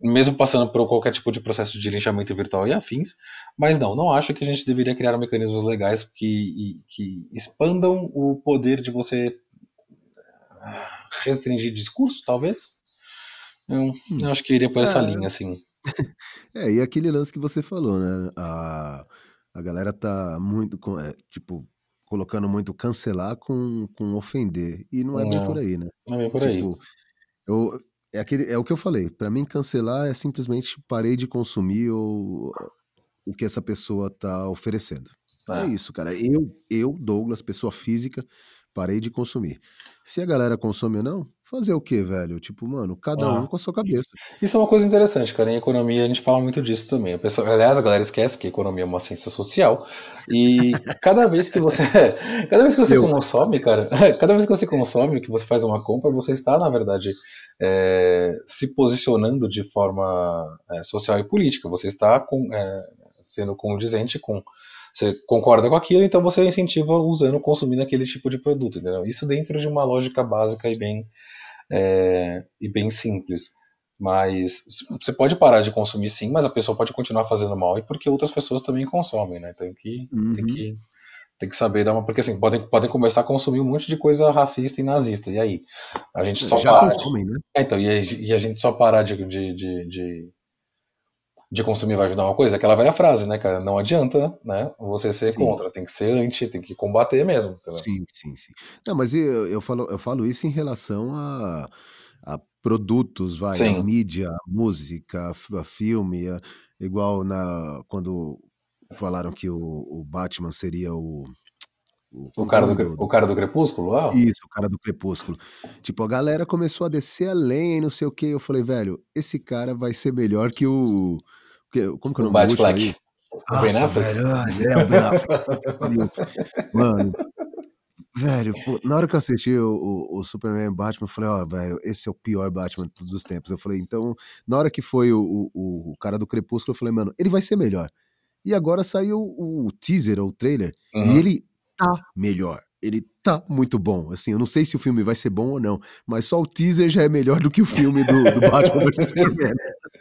Speaker 3: mesmo passando por qualquer tipo de processo de linchamento virtual e afins, mas não, não acho que a gente deveria criar mecanismos legais que, que expandam o poder de você restringir discurso, talvez. Eu, eu acho que iria por essa é, linha, assim.
Speaker 1: é, e aquele lance que você falou, né? A, a galera tá muito, é, tipo, colocando muito cancelar com, com ofender. E não é bem por aí, né?
Speaker 3: Não é bem por tipo, aí.
Speaker 1: Eu, é, aquele, é o que eu falei. Para mim, cancelar é simplesmente parei de consumir o, o que essa pessoa tá oferecendo. É. é isso, cara. Eu, eu, Douglas, pessoa física, parei de consumir. Se a galera consome ou não, fazer o quê, velho? Tipo, mano, cada ah. um com a sua cabeça.
Speaker 3: Isso é uma coisa interessante, cara. Em economia a gente fala muito disso também. A pessoa, aliás, a galera esquece que economia é uma ciência social. E cada vez que você. cada vez que você Eu. consome, cara, cada vez que você consome, que você faz uma compra, você está, na verdade, é, se posicionando de forma é, social e política. Você está com, é, sendo condizente com você concorda com aquilo, então você incentiva usando, consumindo aquele tipo de produto, entendeu? Isso dentro de uma lógica básica e bem, é, e bem simples. Mas você pode parar de consumir sim, mas a pessoa pode continuar fazendo mal e porque outras pessoas também consomem, né? Tem que, uhum. tem que, tem que saber dar uma. Porque assim, podem, podem começar a consumir um monte de coisa racista e nazista. E aí? A gente só
Speaker 1: Já para. Consomem, né?
Speaker 3: É, então, e, e, a gente só parar de, de, de, de de consumir vai ajudar uma coisa, aquela velha frase, né, cara? Não adianta, né? Você ser sim. contra, tem que ser anti, tem que combater mesmo. Entendeu?
Speaker 1: Sim, sim, sim. Não, mas eu, eu, falo, eu falo isso em relação a, a produtos, vai, a mídia, a música, a filme, a, igual na quando falaram que o, o Batman seria o
Speaker 3: o, o, cara do, o cara do Crepúsculo? Uau.
Speaker 1: Isso, o cara do Crepúsculo. Tipo, a galera começou a descer além, não sei o que. Eu falei, velho, esse cara vai ser melhor que o. Que, como que é o nome
Speaker 3: do Black.
Speaker 1: Nossa, velho, é o Ben Affleck. Mano, velho, pô, na hora que eu assisti o, o, o Superman Batman, eu falei, ó, oh, velho, esse é o pior Batman de todos os tempos. Eu falei, então, na hora que foi o, o, o cara do Crepúsculo, eu falei, mano, ele vai ser melhor. E agora saiu o teaser, ou o trailer, uhum. e ele tá melhor. Ele tá muito bom. Assim, eu não sei se o filme vai ser bom ou não, mas só o teaser já é melhor do que o filme do, do Batman vs Superman.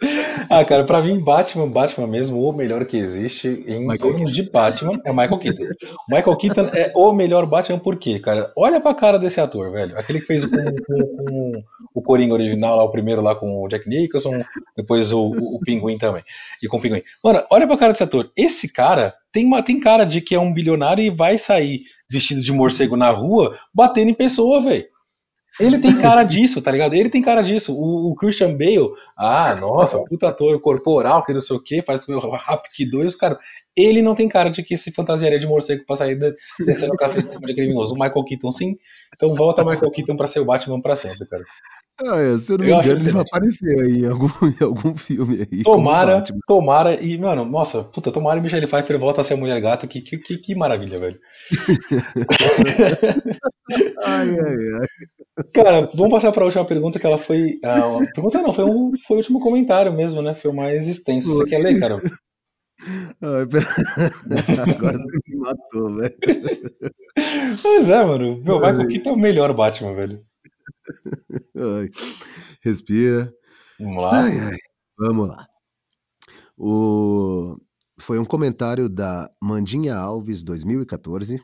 Speaker 3: ah, cara, pra mim, Batman, Batman mesmo, o melhor que existe em Michael de Batman é Michael Keaton. Michael Keaton é o melhor Batman por quê, cara? Olha pra cara desse ator, velho. Aquele que fez com, com, com o Coringa original lá, o primeiro lá com o Jack Nicholson, depois o, o, o Pinguim também. E com o Pinguim. Mano, olha pra cara desse ator. Esse cara tem, uma, tem cara de que é um bilionário e vai sair vestido de morcego na rua batendo em pessoa, velho. Ele tem cara disso, tá ligado? Ele tem cara disso. O, o, Christian Bale, ah, nossa, puta ator corporal, que não sei o que, faz meu rap que dois, cara. Ele não tem cara de que se fantasiaria de morcego pra sair descendo o cacete de cima de criminoso. O Michael Keaton, sim. Então volta o Michael Keaton pra ser o Batman pra sempre, cara.
Speaker 1: Ah, é, se eu não me engano, ele vai aparecer aí em algum, em algum filme aí.
Speaker 3: Tomara, tomara, e, mano, nossa, puta, tomara e Michelle Pfeiffer volta a ser a mulher gata, que, que, que, que maravilha, velho.
Speaker 1: ai, ai, ai.
Speaker 3: Cara, vamos passar para a última pergunta, que ela foi. Ah, pergunta não, foi, um, foi o último comentário mesmo, né? Foi o mais extenso. Você quer ler, cara?
Speaker 1: Ai, pera... Agora você me matou, velho.
Speaker 3: Pois é, mano. Meu, Michael Keaton é o melhor Batman, velho.
Speaker 1: Ai, respira.
Speaker 3: Vamos lá.
Speaker 1: Ai. Vamos lá. O... Foi um comentário da Mandinha Alves 2014.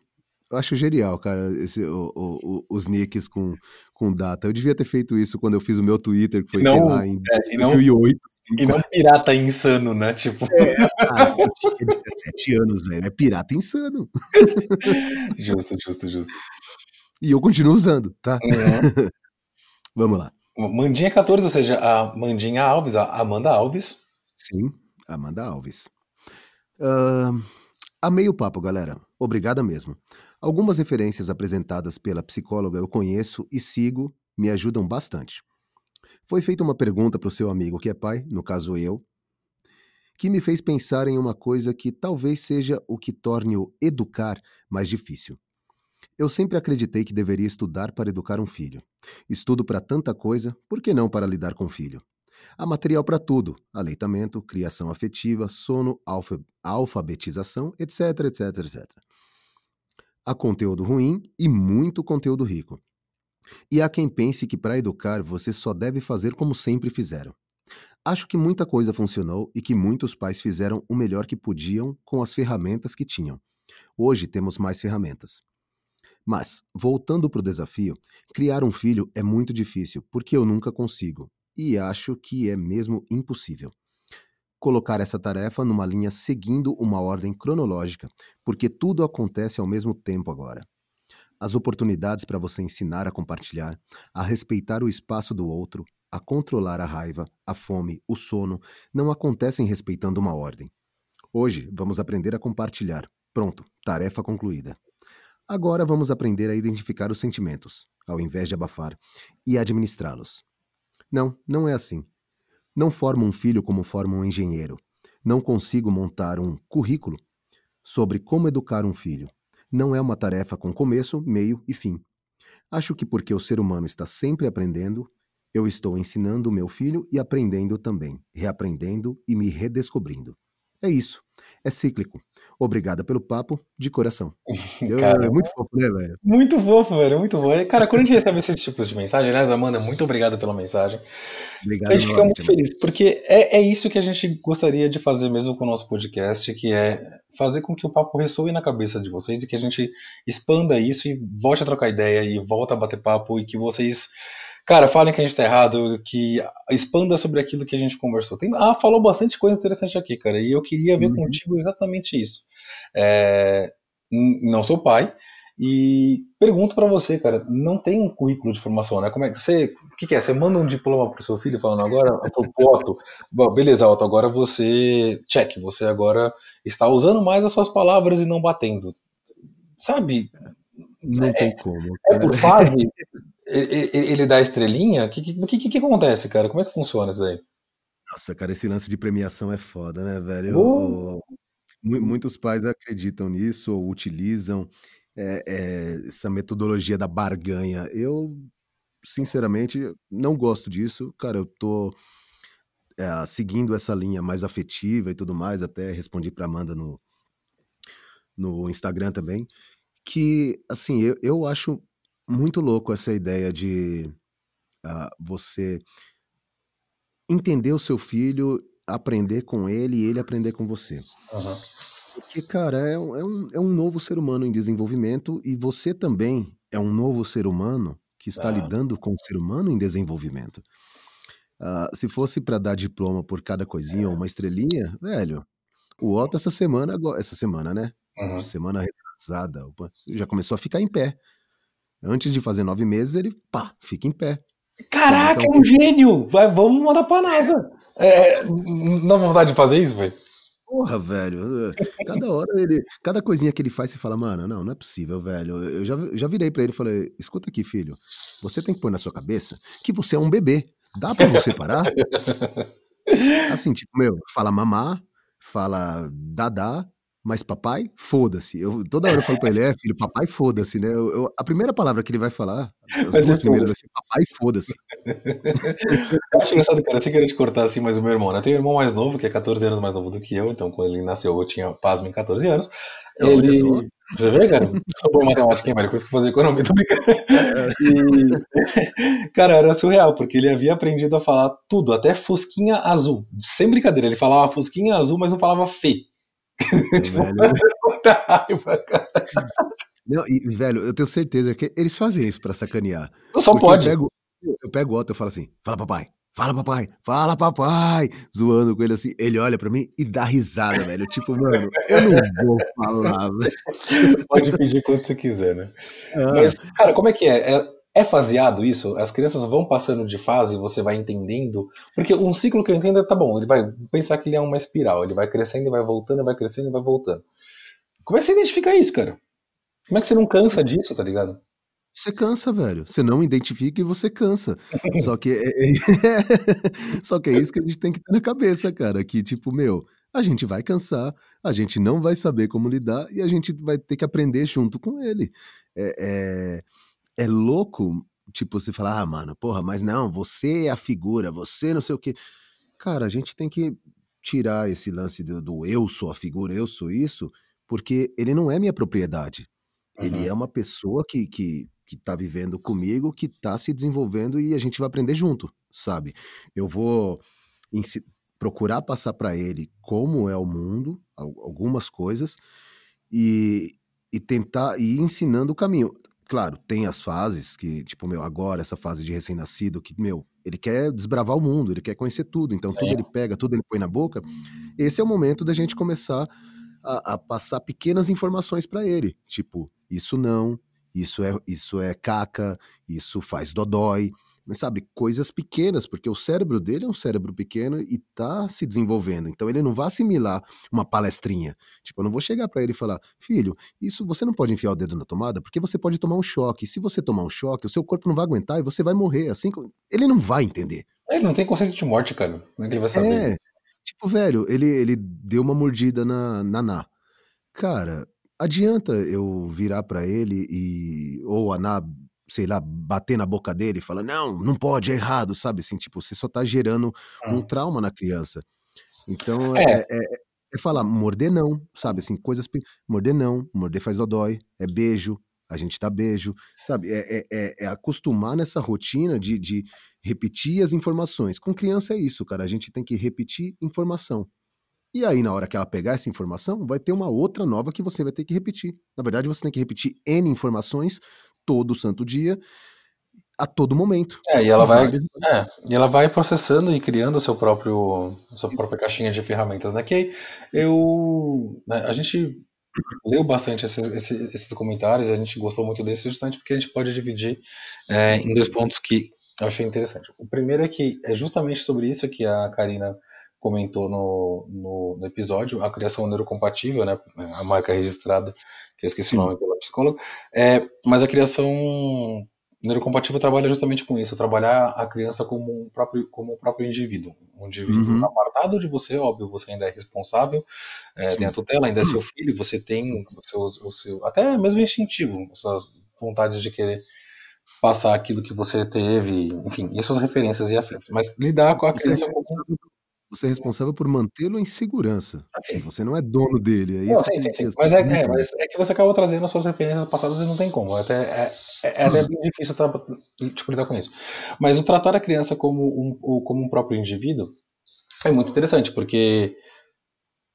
Speaker 1: Eu acho genial, cara, esse, o, o, os nicks com, com data. Eu devia ter feito isso quando eu fiz o meu Twitter, que foi, não, sei lá, em é, 2008.
Speaker 3: E não pirata insano, né? Tipo... É,
Speaker 1: cara, eu tinha 17 anos, velho. É pirata insano.
Speaker 3: justo, justo, justo.
Speaker 1: E eu continuo usando, tá? Uhum. Vamos lá.
Speaker 3: Mandinha 14, ou seja, a Mandinha Alves, a Amanda Alves.
Speaker 1: Sim, Amanda Alves. Uh, amei o papo, galera. Obrigada mesmo. Algumas referências apresentadas pela psicóloga eu conheço e sigo, me ajudam bastante. Foi feita uma pergunta para o seu amigo que é pai, no caso eu, que me fez pensar em uma coisa que talvez seja o que torne o educar mais difícil. Eu sempre acreditei que deveria estudar para educar um filho. Estudo para tanta coisa, por que não para lidar com o filho? Há material para tudo: aleitamento, criação afetiva, sono, alfa, alfabetização, etc, etc, etc. Há conteúdo ruim e muito conteúdo rico. E há quem pense que para educar você só deve fazer como sempre fizeram. Acho que muita coisa funcionou e que muitos pais fizeram o melhor que podiam com as ferramentas que tinham. Hoje temos mais ferramentas. Mas, voltando para o desafio, criar um filho é muito difícil, porque eu nunca consigo, e acho que é mesmo impossível. Colocar essa tarefa numa linha seguindo uma ordem cronológica, porque tudo acontece ao mesmo tempo agora. As oportunidades para você ensinar a compartilhar, a respeitar o espaço do outro, a controlar a raiva, a fome, o sono, não acontecem respeitando uma ordem. Hoje vamos aprender a compartilhar. Pronto, tarefa concluída. Agora vamos aprender a identificar os sentimentos, ao invés de abafar, e administrá-los. Não, não é assim. Não formo um filho como forma um engenheiro. Não consigo montar um currículo sobre como educar um filho. Não é uma tarefa com começo, meio e fim. Acho que porque o ser humano está sempre aprendendo, eu estou ensinando o meu filho e aprendendo também, reaprendendo e me redescobrindo. É isso. É cíclico. Obrigada pelo papo, de coração.
Speaker 3: Eu, cara, é muito fofo, né, velho? Muito fofo, velho, muito bom. Cara, quando a gente recebe esses tipos de mensagem, aliás, Amanda, muito obrigado pela mensagem. Obrigado, a gente fica muito feliz, porque é, é isso que a gente gostaria de fazer mesmo com o nosso podcast, que é fazer com que o papo ressoe na cabeça de vocês e que a gente expanda isso e volte a trocar ideia e volta a bater papo e que vocês Cara, falem que a gente tá errado, que expanda sobre aquilo que a gente conversou. Tem, ah, falou bastante coisa interessante aqui, cara, e eu queria ver uhum. contigo exatamente isso. É, não sou pai, e pergunto para você, cara, não tem um currículo de formação, né? Como é que você, o que, que é? Você manda um diploma pro seu filho falando agora, pro Otto, beleza, Otto, agora você, check, você agora está usando mais as suas palavras e não batendo. Sabe?
Speaker 1: Não é, tem como.
Speaker 3: Cara. É por fase, ele, dá estrelinha? O que, que, que, acontece, cara? Como é que funciona isso daí?
Speaker 1: Nossa, cara, esse lance de premiação é foda, né, velho? Oh. muitos pais acreditam nisso ou utilizam é, é, essa metodologia da barganha. Eu, sinceramente, não gosto disso. Cara, eu tô é, seguindo essa linha mais afetiva e tudo mais. Até respondi pra Amanda no, no Instagram também. Que, assim, eu, eu acho muito louco essa ideia de uh, você entender o seu filho, aprender com ele e ele aprender com você.
Speaker 3: Uhum.
Speaker 1: Porque, cara, é, é, um, é um novo ser humano em desenvolvimento e você também é um novo ser humano que está uhum. lidando com um ser humano em desenvolvimento. Uh, se fosse para dar diploma por cada coisinha ou é. uma estrelinha, velho, o Otto essa semana, essa semana, né? Uhum. Semana retrasada, já começou a ficar em pé. Antes de fazer nove meses, ele, pá, fica em pé.
Speaker 3: Caraca, então, é um gênio! Vai, vamos mandar pra NASA. É, não dá vontade de fazer isso, velho?
Speaker 1: Porra, velho. Cada hora ele. Cada coisinha que ele faz, você fala, mano, não, não é possível, velho. Eu já, já virei pra ele e falei: escuta aqui, filho. Você tem que pôr na sua cabeça que você é um bebê. Dá pra você parar? assim, tipo, meu, fala mamá, fala dadá, mas papai, foda-se. Eu toda hora eu falo pra ele, é, filho, papai, foda-se, né? Eu, eu, a primeira palavra que ele vai falar, as duas primeiras vai ser papai, foda-se.
Speaker 3: acho engraçado, cara, sem querer te cortar assim, mas o meu irmão, né? Tem um irmão mais novo, que é 14 anos mais novo do que eu, então quando ele nasceu eu tinha, pasmo, em 14 anos. Ele... Você vê, cara? Sou bom em matemática, hein, velho? Depois que eu fazer economia, tô brincando. E... Cara, era surreal, porque ele havia aprendido a falar tudo, até fusquinha azul. Sem brincadeira, ele falava fusquinha azul, mas não falava fê.
Speaker 1: tipo, muita raiva, cara. Não, e, velho, eu tenho certeza que eles fazem isso pra sacanear.
Speaker 3: Só pode.
Speaker 1: Eu pego, eu pego o Otto e falo assim: fala papai, fala papai, fala papai, zoando com ele assim. Ele olha pra mim e dá risada, velho. Tipo, mano, eu não vou falar, velho.
Speaker 3: Pode pedir quanto você quiser, né? Ah. Mas, cara, como é que é? é? É faseado isso? As crianças vão passando de fase, você vai entendendo. Porque um ciclo que eu entendo é, tá bom, ele vai pensar que ele é uma espiral, ele vai crescendo e vai voltando, vai crescendo e vai voltando. Como é que você identifica isso, cara? Como é que você não cansa disso, tá ligado?
Speaker 1: Você cansa, velho. Você não identifica e você cansa. Só que é, é, só que é isso que a gente tem que ter na cabeça, cara. Que, tipo, meu, a gente vai cansar, a gente não vai saber como lidar e a gente vai ter que aprender junto com ele. É, é é louco, tipo, você falar, ah, mano, porra, mas não, você é a figura, você não sei o quê. Cara, a gente tem que tirar esse lance do, do eu sou a figura, eu sou isso, porque ele não é minha propriedade. Uhum. Ele é uma pessoa que, que, que tá vivendo comigo, que tá se desenvolvendo e a gente vai aprender junto, sabe? Eu vou procurar passar para ele como é o mundo, algumas coisas, e, e tentar ir ensinando o caminho. Claro, tem as fases que, tipo, meu, agora essa fase de recém-nascido, que, meu, Ele quer desbravar o mundo, ele quer conhecer tudo. Então, tudo ele pega, tudo ele põe na boca. Esse é o momento da gente começar a, a passar pequenas informações para ele. Tipo, isso não, isso é, isso é caca, isso faz dodói. Mas sabe, coisas pequenas, porque o cérebro dele é um cérebro pequeno e tá se desenvolvendo. Então ele não vai assimilar uma palestrinha. Tipo, eu não vou chegar para ele e falar: "Filho, isso você não pode enfiar o dedo na tomada, porque você pode tomar um choque. Se você tomar um choque, o seu corpo não vai aguentar e você vai morrer". Assim, ele não vai entender.
Speaker 3: Ele não tem conceito de morte, cara. Como é que ele vai saber?
Speaker 1: É. Tipo, velho, ele, ele deu uma mordida na Naná. Cara, adianta eu virar para ele e ou a Ná sei lá, bater na boca dele e falar, não, não pode, é errado, sabe? Assim, tipo, você só tá gerando um
Speaker 3: Hum.
Speaker 1: trauma na criança. Então,
Speaker 3: É.
Speaker 1: é, é, é falar, morder não, sabe? Assim, coisas. Morder não, morder faz dodói, é beijo, a gente dá beijo, sabe? É, é, é- é acostumar nessa rotina de, de repetir as informações. Com criança é isso, cara, a gente tem que repetir informação. E aí, na hora que ela pegar essa informação, vai ter uma outra nova que você vai ter que repetir. Na verdade, você tem que repetir N informações todo santo dia, a todo momento.
Speaker 3: É, e ela vai, é, e ela vai processando e criando seu próprio, a sua própria caixinha de ferramentas, né? Que eu, né, a gente leu bastante esses, esses, esses comentários, a gente gostou muito desses justamente porque a gente pode dividir é, em dois pontos que eu achei interessante. O primeiro é que é justamente sobre isso que a Karina comentou no, no, no episódio, a criação neurocompatível, né? A marca registrada, que eu esqueci
Speaker 1: Sim.
Speaker 3: o nome pela psicóloga, é, mas a criação neurocompatível trabalha justamente com isso, trabalhar a criança como um próprio, como um próprio indivíduo, um indivíduo
Speaker 1: Uhum.
Speaker 3: apartado de você, óbvio, você ainda é responsável, é, tem a tutela, ainda é seu filho, você tem os seus, o seu, até mesmo instintivo, as suas vontades de querer passar aquilo que você teve, enfim, e as suas referências e afetos, mas lidar com a
Speaker 1: é
Speaker 3: criança como
Speaker 1: você é responsável por mantê-lo em segurança.
Speaker 3: assim,
Speaker 1: Você não é dono dele. É
Speaker 3: Não,
Speaker 1: isso
Speaker 3: sim, sim, sim.
Speaker 1: as
Speaker 3: Mas é,
Speaker 1: não
Speaker 3: é, mas é que você acabou trazendo as suas referências passadas e não tem como. Até, é, é, é até bem difícil tra- tipo, lidar com isso. Mas o tratar a criança como um, como um próprio indivíduo é muito interessante, porque,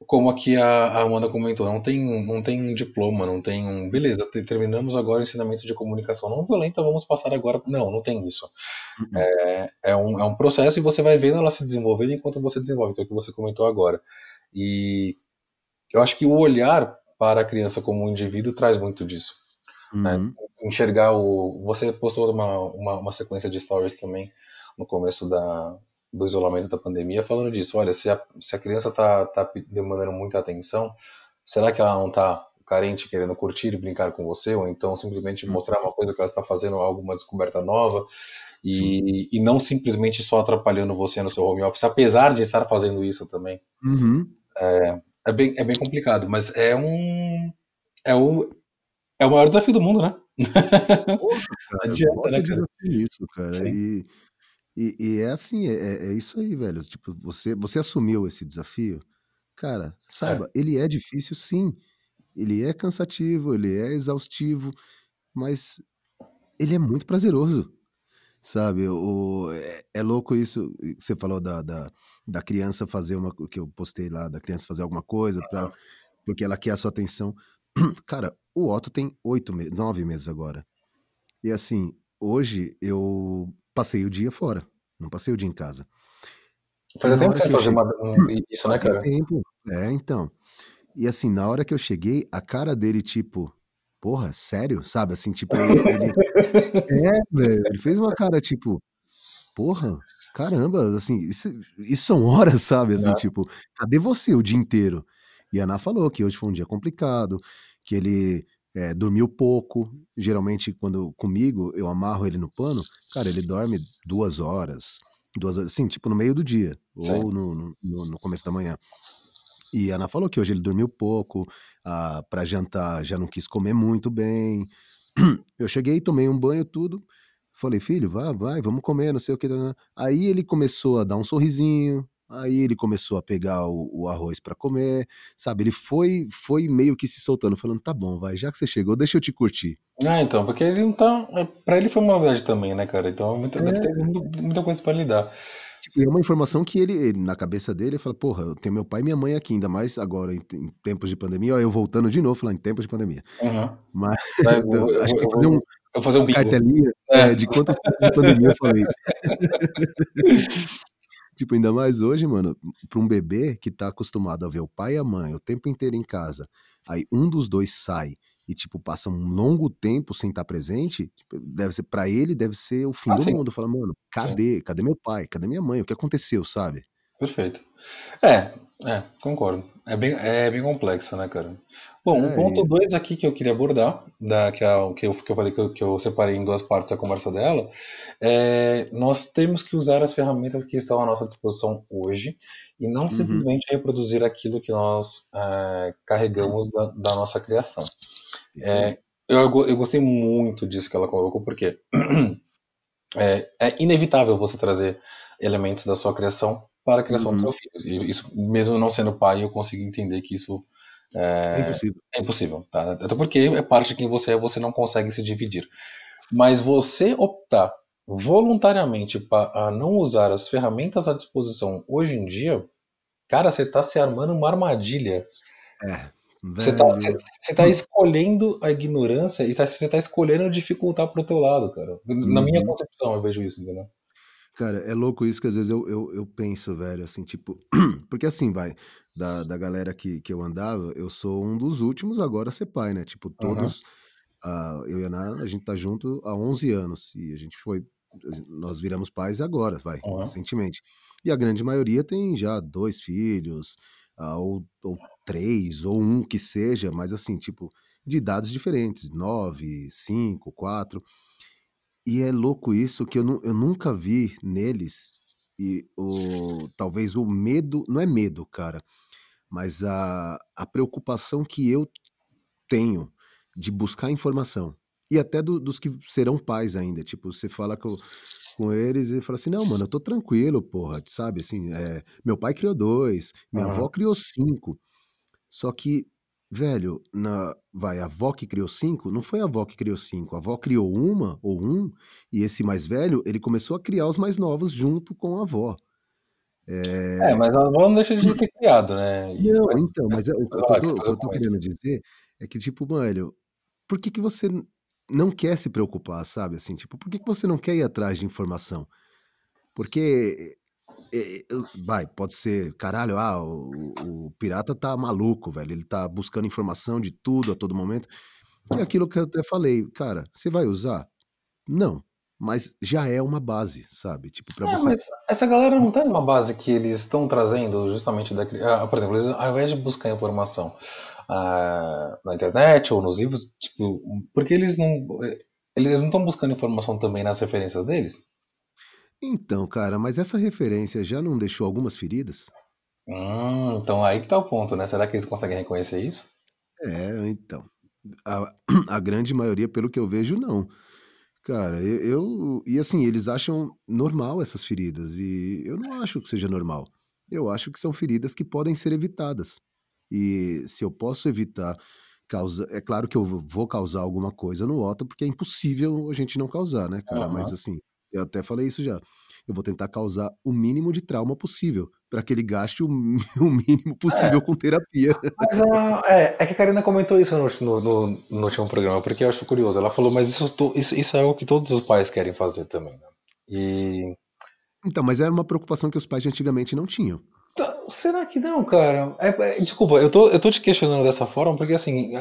Speaker 3: como aqui a, a Amanda comentou, não tem, não tem um diploma, não tem um. Beleza, te- terminamos agora o ensinamento de comunicação não violenta, vamos passar agora. Não, não tem isso.
Speaker 1: Uhum.
Speaker 3: É, é, um, é um processo e você vai vendo ela se desenvolvendo enquanto você desenvolve, que é o que você comentou agora. E eu acho que o olhar para a criança como um indivíduo traz muito disso. né?
Speaker 1: Uhum.
Speaker 3: Enxergar o. Você postou uma, uma, uma sequência de stories também no começo da, do isolamento da pandemia falando disso. Olha, se a, se a criança está tá pe- demandando muita atenção, será que ela não está carente querendo curtir e brincar com você? Ou então simplesmente
Speaker 1: Uhum.
Speaker 3: mostrar uma coisa que ela está fazendo, alguma descoberta nova? E, e não simplesmente só atrapalhando você no seu home office, apesar de estar fazendo isso também.
Speaker 1: Uhum.
Speaker 3: É bem, é bem complicado, mas é um. É o, é o maior desafio do mundo, né?
Speaker 1: Porra,
Speaker 3: Não
Speaker 1: cara,
Speaker 3: adianta,
Speaker 1: bota
Speaker 3: né, cara?
Speaker 1: nisso, cara.
Speaker 3: Sim.
Speaker 1: E, e, e é assim, é, é- é isso aí, velho. Tipo, você, você assumiu esse desafio, cara,
Speaker 3: É.
Speaker 1: saiba, ele é difícil sim. Ele é cansativo, ele é exaustivo, mas ele é muito prazeroso, sabe? O, é, é louco isso você falou da, da, da criança fazer uma. Que eu postei lá, da criança fazer alguma coisa pra, porque ela quer a sua atenção. Cara, o Otto tem oito meses, nove meses agora. E assim, hoje eu passei o dia fora, não passei o dia em casa.
Speaker 3: Fazia tempo que você fazia uma, um- isso, né, cara?
Speaker 1: tempo. É, então. E assim, na hora que eu cheguei, a cara dele, tipo, porra, sério? Sabe? Assim, tipo, ele. é, velho. Ele fez uma cara, tipo, porra, caramba, assim, isso, isso são horas, sabe? Assim,
Speaker 3: Né?
Speaker 1: tipo, cadê você o dia inteiro? E a Ana falou que hoje foi um dia complicado, que ele é, dormiu pouco. Geralmente, quando comigo, eu amarro ele no pano, cara, ele dorme duas horas. Duas horas, sim, tipo no meio do dia,
Speaker 3: Sim.
Speaker 1: ou no, no, no- no começo da manhã. E a Ana falou que hoje ele dormiu pouco, ah, para jantar já não quis comer muito bem. Eu cheguei, tomei um banho, tudo. Falei, filho, vai, vai, vamos comer, não sei o que. Aí ele começou a dar um sorrisinho, aí ele começou a pegar o, o arroz para comer, sabe? Ele foi, foi meio que se soltando, falando, tá bom, vai, já que você chegou, deixa eu te curtir.
Speaker 3: Ah, então, porque ele não tá. é, Pra ele foi uma novidade também, né, cara? Então muita,
Speaker 1: É.
Speaker 3: ter muito- muita coisa pra lidar.
Speaker 1: Tipo, é uma informação que ele, ele, na cabeça dele, ele fala, porra, eu tenho meu pai e minha mãe aqui, ainda mais agora, em, em tempos de pandemia, ó, eu voltando de novo, falando em tempos de pandemia.
Speaker 3: Uhum.
Speaker 1: Mas
Speaker 3: Vai,
Speaker 1: então,
Speaker 3: eu-
Speaker 1: acho que que fazer um,
Speaker 3: Eu fazer um.
Speaker 1: Cartelinha é. É, de quantos de pandemia eu falei. tipo, ainda mais hoje, mano, pra um bebê que tá acostumado a ver o pai e a mãe o tempo inteiro em casa, aí um dos dois sai e, tipo, passa um longo tempo sem estar tá presente, tipo, deve ser, pra ele, deve ser o fim ah, do sim. mundo. Fala, mano, cadê? Sim. Cadê meu pai? Cadê minha mãe? O que aconteceu, sabe?
Speaker 3: Perfeito. É, é, concordo. É bem, é bem complexo, né, cara? Bom, o é, ponto 2 aqui que eu queria abordar, da, que, a, que, eu, que eu falei que eu, que eu separei em duas partes a conversa dela, é nós temos que usar as ferramentas que estão à nossa disposição hoje e não uhum. simplesmente reproduzir aquilo que nós é, carregamos da, da, nossa criação. É, eu, eu gostei muito disso que ela colocou, porque é, é inevitável você trazer elementos da sua criação para a criação uhum. do seu filho. E isso, mesmo não sendo pai, eu consigo entender que isso é,
Speaker 1: é impossível.
Speaker 3: É impossível, tá? Até porque é parte de quem você é, você não consegue se dividir. Mas você optar voluntariamente para não usar as ferramentas à disposição hoje em dia, cara, você está se armando uma armadilha.
Speaker 1: É.
Speaker 3: Você está tá escolhendo a ignorância e tá, você está escolhendo dificultar pro teu lado, cara. Na minha uhum. concepção, eu vejo isso, entendeu?
Speaker 1: Cara, é louco isso que às vezes eu, eu, eu penso, velho, assim, tipo. Porque assim, vai, da, da galera que, que eu andava, eu sou um dos últimos agora a ser pai, né? Tipo, todos. Uh, eu e a Ana, a gente tá junto há 11 anos e a gente foi. Nós viramos pais agora, vai, recentemente. E a grande maioria tem já dois filhos, uh, ou, ou três, ou um que seja, mas assim, tipo, de idades diferentes, nove, cinco, quatro. E é louco isso que eu, eu nunca vi neles e o talvez o medo, não é medo, cara, mas a, a preocupação que eu tenho de buscar informação. E até do, dos que serão pais ainda. Tipo, você fala com, com eles e fala assim: não, mano, eu tô tranquilo, porra, sabe? Assim, é, meu pai criou dois, minha uhum. avó criou cinco. Só que Velho, na vai, a avó que criou cinco, não foi a avó que criou cinco, a avó criou uma ou um, e esse mais velho, ele começou a criar os mais novos junto com a avó.
Speaker 3: É, é mas a avó não deixa de ter criado, né?
Speaker 1: Não, então, mas é, o, o, que eu tô, o que eu tô querendo dizer é que, tipo, mano, por que, que você não quer se preocupar, sabe? Assim, tipo, por que, que você não quer ir atrás de informação? Porque vai, pode ser, caralho, ah, o, o, pirata tá maluco, velho. Ele tá buscando informação de tudo a todo momento. Que é aquilo que eu até falei, cara, você vai usar? Não. Mas já é uma base, sabe? Tipo, para é, você. Mas
Speaker 3: essa galera não tem uma base que eles estão trazendo justamente da. Ah, por exemplo, eles, ao invés de buscar informação ah, na internet ou nos livros, tipo, porque eles não. Eles não estão buscando informação também nas referências deles?
Speaker 1: Então, cara, mas essa referência já não deixou algumas feridas?
Speaker 3: Hum, então aí que tá o ponto, né? Será que eles conseguem reconhecer isso?
Speaker 1: É, então. A, a grande maioria, pelo que eu vejo, não. Cara, eu, eu. E assim, eles acham normal essas feridas. E eu não acho que seja normal. Eu acho que são feridas que podem ser evitadas. E se eu posso evitar. Causa, é claro que eu vou causar alguma coisa no Otto, porque é impossível a gente não causar, né, cara? Mas assim, eu até falei isso já. Eu vou tentar causar o mínimo de trauma possível, para que ele gaste o, o mínimo possível é. com terapia.
Speaker 3: Mas uh, é, é que a Karina comentou isso no, no, no, último programa, porque eu acho curioso. Ela falou, mas isso, isso, isso é algo que todos os pais querem fazer também. Né? E...
Speaker 1: Então, mas era uma preocupação que os pais de antigamente não tinham.
Speaker 3: Será que não, cara? É, é, desculpa, eu tô, eu tô te questionando dessa forma, porque assim.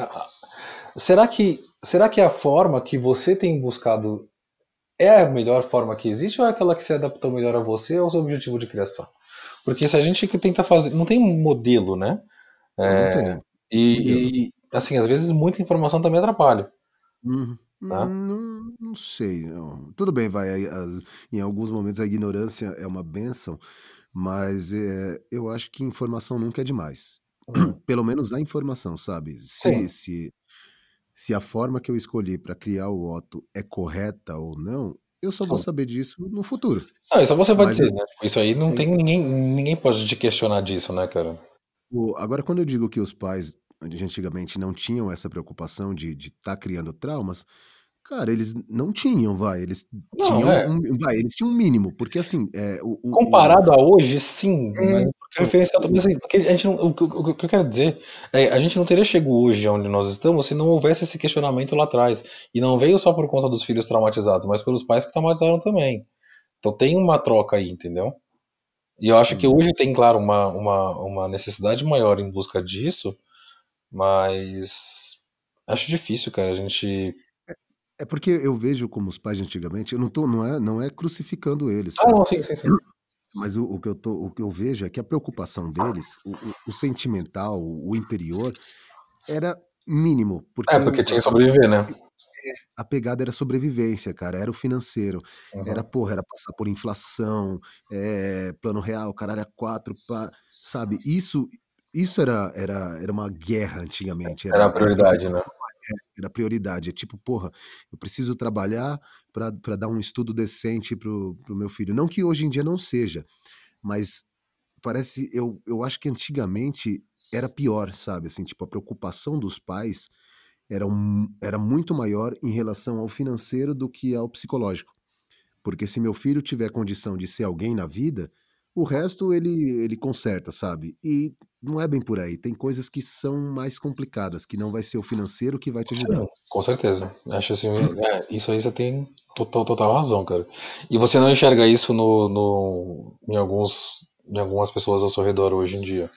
Speaker 3: Será que, será que a forma que você tem buscado é a melhor forma que existe ou é aquela que se adaptou melhor a você ou ao seu objetivo de criação? Porque se a gente que tenta fazer. Não tem um modelo, né? É, não tem. E, e, assim, às vezes muita informação também atrapalha.
Speaker 1: Uhum. Tá? Não, não, sei. Não. Tudo bem, vai. Em alguns momentos a ignorância é uma benção, mas é, eu acho que informação nunca é demais. Uhum. Pelo menos a informação, sabe? Se, se se a forma que eu escolhi para criar o Otto é correta ou não, eu só vou saber disso no futuro.
Speaker 3: Não, isso você vai Mas dizer, né? Tipo, isso aí não tem ninguém, ninguém pode te questionar disso, né, cara?
Speaker 1: Agora, quando eu digo que os pais de antigamente não tinham essa preocupação de estar tá criando traumas, cara, eles não tinham, vai, eles não, tinham é. um, vai, eles tinham um mínimo, porque assim, é, o,
Speaker 3: comparado o, a hoje, sim, é, referencial também, assim, porque a gente não, o, o, o, que eu quero dizer é a gente não teria chegado hoje onde nós estamos se não houvesse esse questionamento lá atrás. E não veio só por conta dos filhos traumatizados, mas pelos pais que traumatizaram também. Então tem uma troca aí, entendeu? E eu acho que hoje tem, claro, uma, uma, uma necessidade maior em busca disso, mas acho difícil, cara, a gente
Speaker 1: é porque eu vejo como os pais de antigamente, eu não tô, não é, não é crucificando eles,
Speaker 3: Ah,
Speaker 1: tá?
Speaker 3: não, sim, sim, sim.
Speaker 1: Mas o, o que eu tô, o que eu vejo é que a preocupação deles, o, o- o sentimental, o interior, era mínimo,
Speaker 3: É,
Speaker 1: porque
Speaker 3: porque
Speaker 1: o-
Speaker 3: tinha que sobreviver, né?
Speaker 1: a pegada era sobrevivência, cara, era o financeiro, era,
Speaker 3: Uhum.
Speaker 1: porra, era passar por inflação, é, plano real, caralho, a quatro, pá, sabe? Isso, isso era, era, era uma guerra antigamente,
Speaker 3: Era a
Speaker 1: era, era
Speaker 3: prioridade, né?
Speaker 1: é, era prioridade. É tipo, porra, eu preciso trabalhar para dar um estudo decente pro, pro meu filho. Não que hoje em dia não seja, mas parece, eu, eu acho que antigamente era pior, sabe? Assim, tipo, a preocupação dos pais era, um, era muito maior em relação ao financeiro do que ao psicológico. Porque se meu filho tiver condição de ser alguém na vida, o resto ele, ele conserta, sabe? E não é bem por aí. Tem coisas que são mais complicadas, que não vai ser o financeiro que vai te ajudar.
Speaker 3: Com certeza. Acho assim, é, isso aí você tem total, total razão, cara. E você não enxerga isso no, no, em, alguns, em algumas pessoas ao seu redor hoje em dia?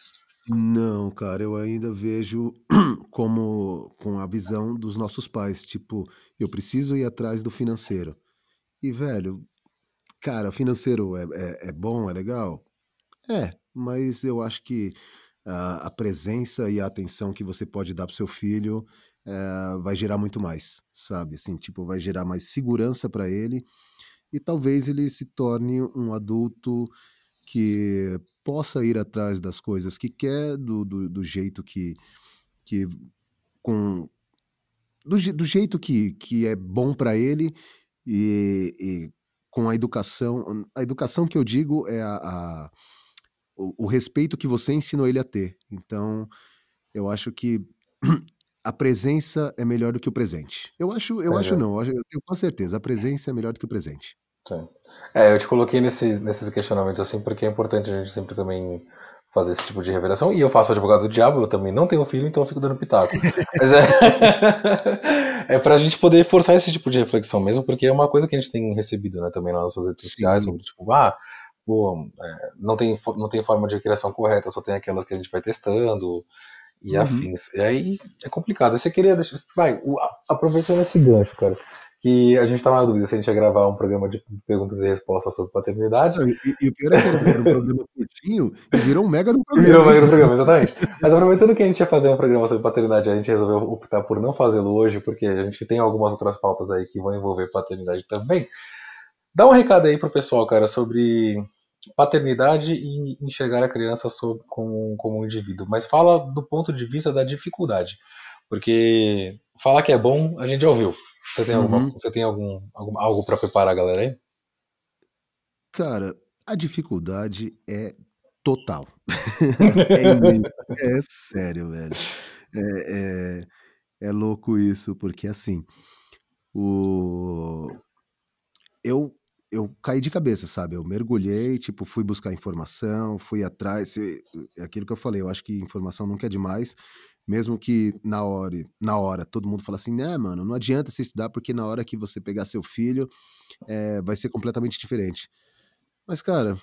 Speaker 1: Não, cara, eu ainda vejo como com a visão dos nossos pais, tipo, eu preciso ir atrás do financeiro. E, velho, cara, financeiro é, é, é bom, é legal? É, mas eu acho que a, a presença e a atenção que você pode dar pro seu filho eh, vai gerar muito mais, sabe? Assim, tipo, vai gerar mais segurança para ele e talvez ele se torne um adulto que possa ir atrás das coisas que quer, do, do, do jeito que, que com do, do jeito que, que é bom para ele e, e com a educação. A educação que eu digo é a, a- o, o respeito que você ensinou ele a ter. Então, eu acho que a presença é melhor do que o presente. Eu acho, eu acho não, eu tenho com certeza, a presença é melhor do que o presente.
Speaker 3: Sim. É, eu te coloquei nesses, nesses questionamentos assim, porque é importante a gente sempre também fazer esse tipo de revelação. E eu faço advogado do diabo, eu também não tenho filho, então eu fico dando pitaco. Mas é. é pra gente poder forçar esse tipo de reflexão mesmo, porque é uma coisa que a gente tem recebido né, também nas nossas redes sociais,
Speaker 1: Sim.
Speaker 3: sobre tipo, ah, pô, é, não, tem, não tem forma de criação correta, só tem aquelas que a gente vai testando e
Speaker 1: Uhum.
Speaker 3: afins. E aí é complicado. Você queria deixar. Vai, o- aproveitando esse gancho, cara que a gente tava na dúvida se a gente ia gravar um programa de perguntas e respostas sobre paternidade.
Speaker 1: E, e o pior é que era, era um programa curtinho e virou um mega do programa.
Speaker 3: virou um programa, exatamente. Mas aproveitando que a gente ia fazer um programa sobre paternidade, a gente resolveu optar por não fazê-lo hoje, porque a gente tem algumas outras pautas aí que vão envolver paternidade também. Dá um recado aí pro pessoal, cara, sobre paternidade e enxergar a criança sob- como, como um indivíduo. Mas fala do ponto de vista da dificuldade. Porque falar que é bom, a gente já ouviu. Você tem, alguma,
Speaker 1: Uhum.
Speaker 3: você tem algum, algum- algo para preparar a galera aí?
Speaker 1: Cara, a dificuldade é total. É. É sério, velho. É, é, é louco isso, porque assim, o... eu, eu caí de cabeça, sabe? Eu mergulhei, tipo, fui buscar informação, fui atrás. É aquilo que eu falei, eu acho que informação nunca é demais. Mesmo que na hora, na hora todo mundo fala assim, né, mano, não adianta você estudar porque na hora que você pegar seu filho é, vai ser completamente diferente. Mas, cara,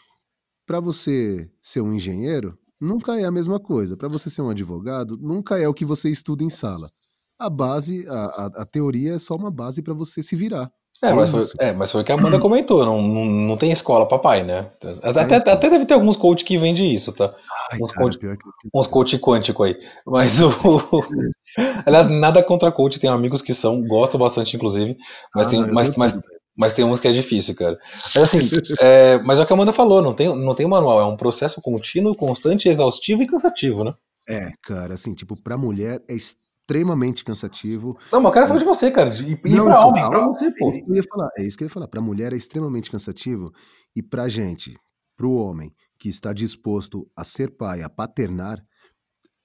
Speaker 1: para você ser um engenheiro, nunca é a mesma coisa. Para você ser um advogado, nunca é o que você estuda em sala. A base, a, a, a teoria é só uma base para você se virar.
Speaker 3: É, mas foi, é, mas foi o que a Amanda comentou, não, não, não tem escola papai, né? Até, até,
Speaker 1: então.
Speaker 3: até deve ter alguns coach que vendem isso, tá?
Speaker 1: Ai,
Speaker 3: Uns
Speaker 1: cara,
Speaker 3: coach,
Speaker 1: que.
Speaker 3: uns coach quântico aí. Mas o. Aliás, nada contra coach, tenho amigos que são, gosto bastante, inclusive, mas
Speaker 1: Ah,
Speaker 3: tem, mas, mas, mas tem uns que é difícil, cara. Mas assim, é, mas é o que a Amanda falou, não tem, não tem manual, é um processo contínuo, constante, exaustivo e cansativo, né?
Speaker 1: É, cara, assim, tipo, pra mulher é extremamente cansativo.
Speaker 3: Não, mas eu quero saber de você, cara. E, e pra
Speaker 1: então,
Speaker 3: homem, pra
Speaker 1: calma,
Speaker 3: você,
Speaker 1: é
Speaker 3: pô.
Speaker 1: isso que eu ia falar. É isso que eu ia falar. Pra mulher é extremamente cansativo. E pra gente, pro homem que está disposto a ser pai, a paternar,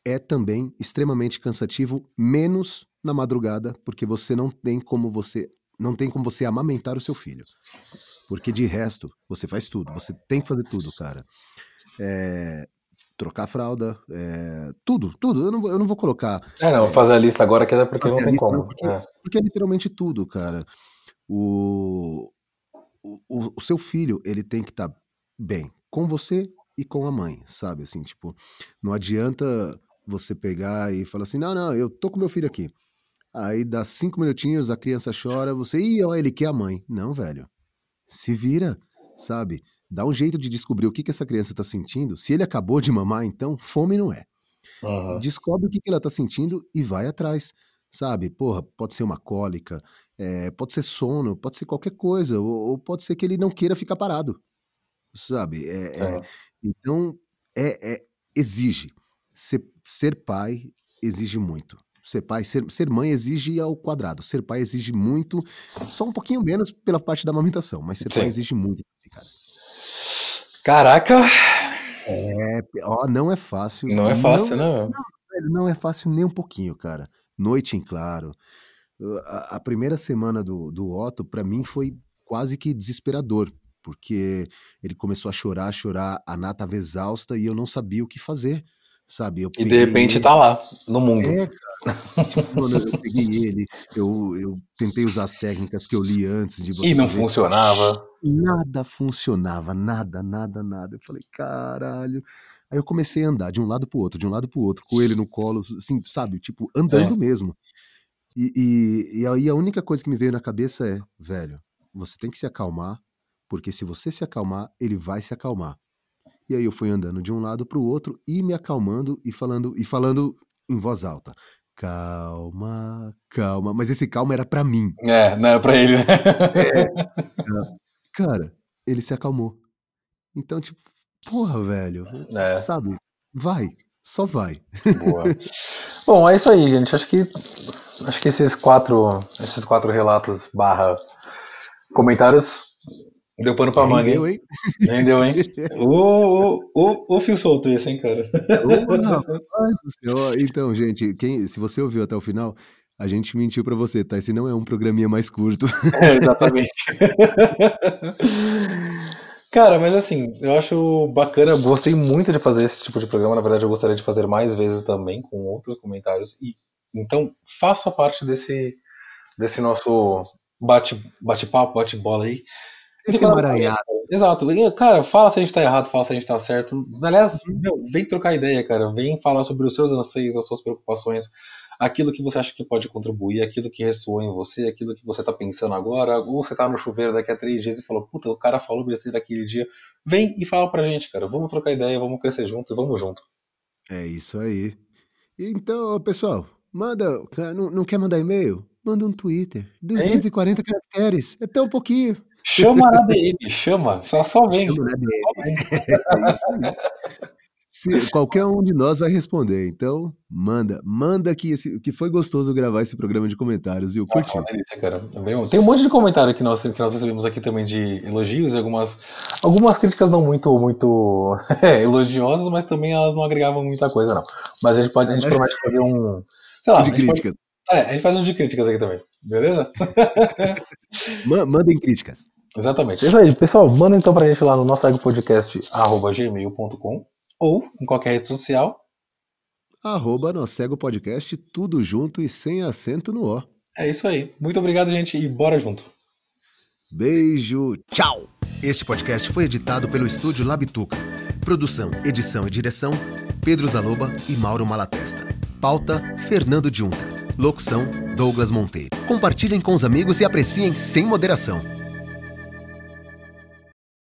Speaker 1: é também extremamente cansativo, menos na madrugada, porque você não tem como você não tem como você amamentar o seu filho. Porque de resto, você faz tudo, você tem que fazer tudo, cara. É, trocar fralda, é, tudo, tudo. Eu não, eu não vou colocar.
Speaker 3: É, não, é, fazer a lista agora que é porque não tem como. Não,
Speaker 1: porque, é. porque, é. literalmente tudo, cara. O, o, o seu filho, ele tem que estar tá bem com você e com a mãe, sabe? Assim, tipo, não adianta você pegar e falar assim: não, não, eu tô com meu filho aqui. Aí dá cinco minutinhos, a criança chora, você, ih, ó, ele quer a mãe. Não, velho. Se vira, sabe? Dá um jeito de descobrir o que, que essa criança tá sentindo. Se ele acabou de mamar, então, fome não é. Uhum. Descobre o que, que ela tá sentindo e vai atrás, sabe? Porra, pode ser uma cólica, é, pode ser sono, pode ser qualquer coisa, ou, ou, pode ser que ele não queira ficar parado, sabe? É, é, então, é, é, exige. Ser, ser pai exige muito. Ser pai, ser, ser mãe exige ao quadrado. Ser pai exige muito, só um pouquinho menos pela parte da amamentação, mas ser Sim. pai exige muito, cara.
Speaker 3: Caraca!
Speaker 1: É, ó, não é fácil.
Speaker 3: Não é fácil, não,
Speaker 1: não. Não, é fácil nem um pouquinho, cara. Noite em claro. A, a primeira semana do, do Otto, para mim, foi quase que desesperador, porque ele começou a chorar, chorar, a Nata tava exausta e eu não sabia o que fazer, sabe? Eu
Speaker 3: e de repente tá lá, no mundo. É.
Speaker 1: Tipo, mano, eu peguei ele, eu, eu tentei usar as técnicas que eu li antes de você.
Speaker 3: E não fazer. funcionava.
Speaker 1: Nada funcionava, nada, nada, nada. Eu falei, caralho. Aí eu comecei a andar de um lado pro outro, de um lado pro outro, com ele no colo, assim, sabe? Tipo, andando é. mesmo. E, e, e aí a única coisa que me veio na cabeça é, velho, você tem que se acalmar, porque se você se acalmar, ele vai se acalmar. E aí eu fui andando de um lado para o outro e me acalmando e falando e falando em voz alta. Calma, calma. Mas esse calma era para mim.
Speaker 3: É, não era pra ele. Né?
Speaker 1: é. Cara, ele se acalmou. Então, tipo, porra, velho. É. Sabe? Vai. Só vai.
Speaker 3: Boa. Bom, é isso aí, gente. Acho que acho que esses quatro esses quatro relatos barra comentários Deu pano pra manga, hein? Rendeu, hein? Ô, ô, ô, fio solto esse, hein, cara?
Speaker 1: Ô, então, gente, quem, se você ouviu até o final, a gente mentiu pra você, tá? Esse não é um programinha mais curto.
Speaker 3: É, exatamente. Cara, mas assim, eu acho bacana, gostei muito de fazer esse tipo de programa. Na verdade, eu gostaria de fazer mais vezes também, com outros comentários. E então, faça parte desse, desse nosso bate-papo, bate bate-bola aí.
Speaker 1: Esse emaranhado.
Speaker 3: Exato. Cara, fala se a gente tá errado, fala se a gente tá certo. Aliás, meu, vem trocar ideia, cara. Vem falar sobre os seus anseios, as suas preocupações, aquilo que você acha que pode contribuir, aquilo que ressoa em você, aquilo que você tá pensando agora, ou você tá no chuveiro daqui a três dias e falou, puta, o cara falou besteira daquele dia. Vem e fala pra gente, cara. Vamos trocar ideia, vamos crescer junto e vamos junto.
Speaker 1: É isso aí. Então, pessoal, manda. Não, não quer mandar e-mail? Manda um Twitter. 240 é caracteres. É tão pouquinho.
Speaker 3: Chama na DM, chama, só, só vem. Chama na DM.
Speaker 1: É Se, qualquer um de nós vai responder, então manda, manda que, esse, que foi gostoso gravar esse programa de comentários, viu?
Speaker 3: Curtiu. Nossa, delícia, cara. É tem um monte de comentário que nós, que nós recebemos aqui também de elogios e algumas, algumas críticas não muito, muito é, elogiosas, mas também elas não agregavam muita coisa, não. Mas a gente pode, a gente promete fazer um. Sei lá,
Speaker 1: de críticas.
Speaker 3: Pode, é, a gente faz um de críticas aqui também, beleza?
Speaker 1: Mandem críticas.
Speaker 3: Exatamente. É isso aí, pessoal. Manda então pra gente lá no nosso podcast, gmail.com ou em qualquer rede social.
Speaker 1: Arroba Nocego Podcast, tudo junto e sem acento no O.
Speaker 3: É isso aí. Muito obrigado, gente, e bora junto.
Speaker 1: Beijo, tchau! Este podcast foi editado pelo estúdio Labituca. Produção, edição e direção, Pedro Zaloba e Mauro Malatesta. Pauta, Fernando Junta. Locução, Douglas Monteiro. Compartilhem com os amigos e apreciem sem moderação.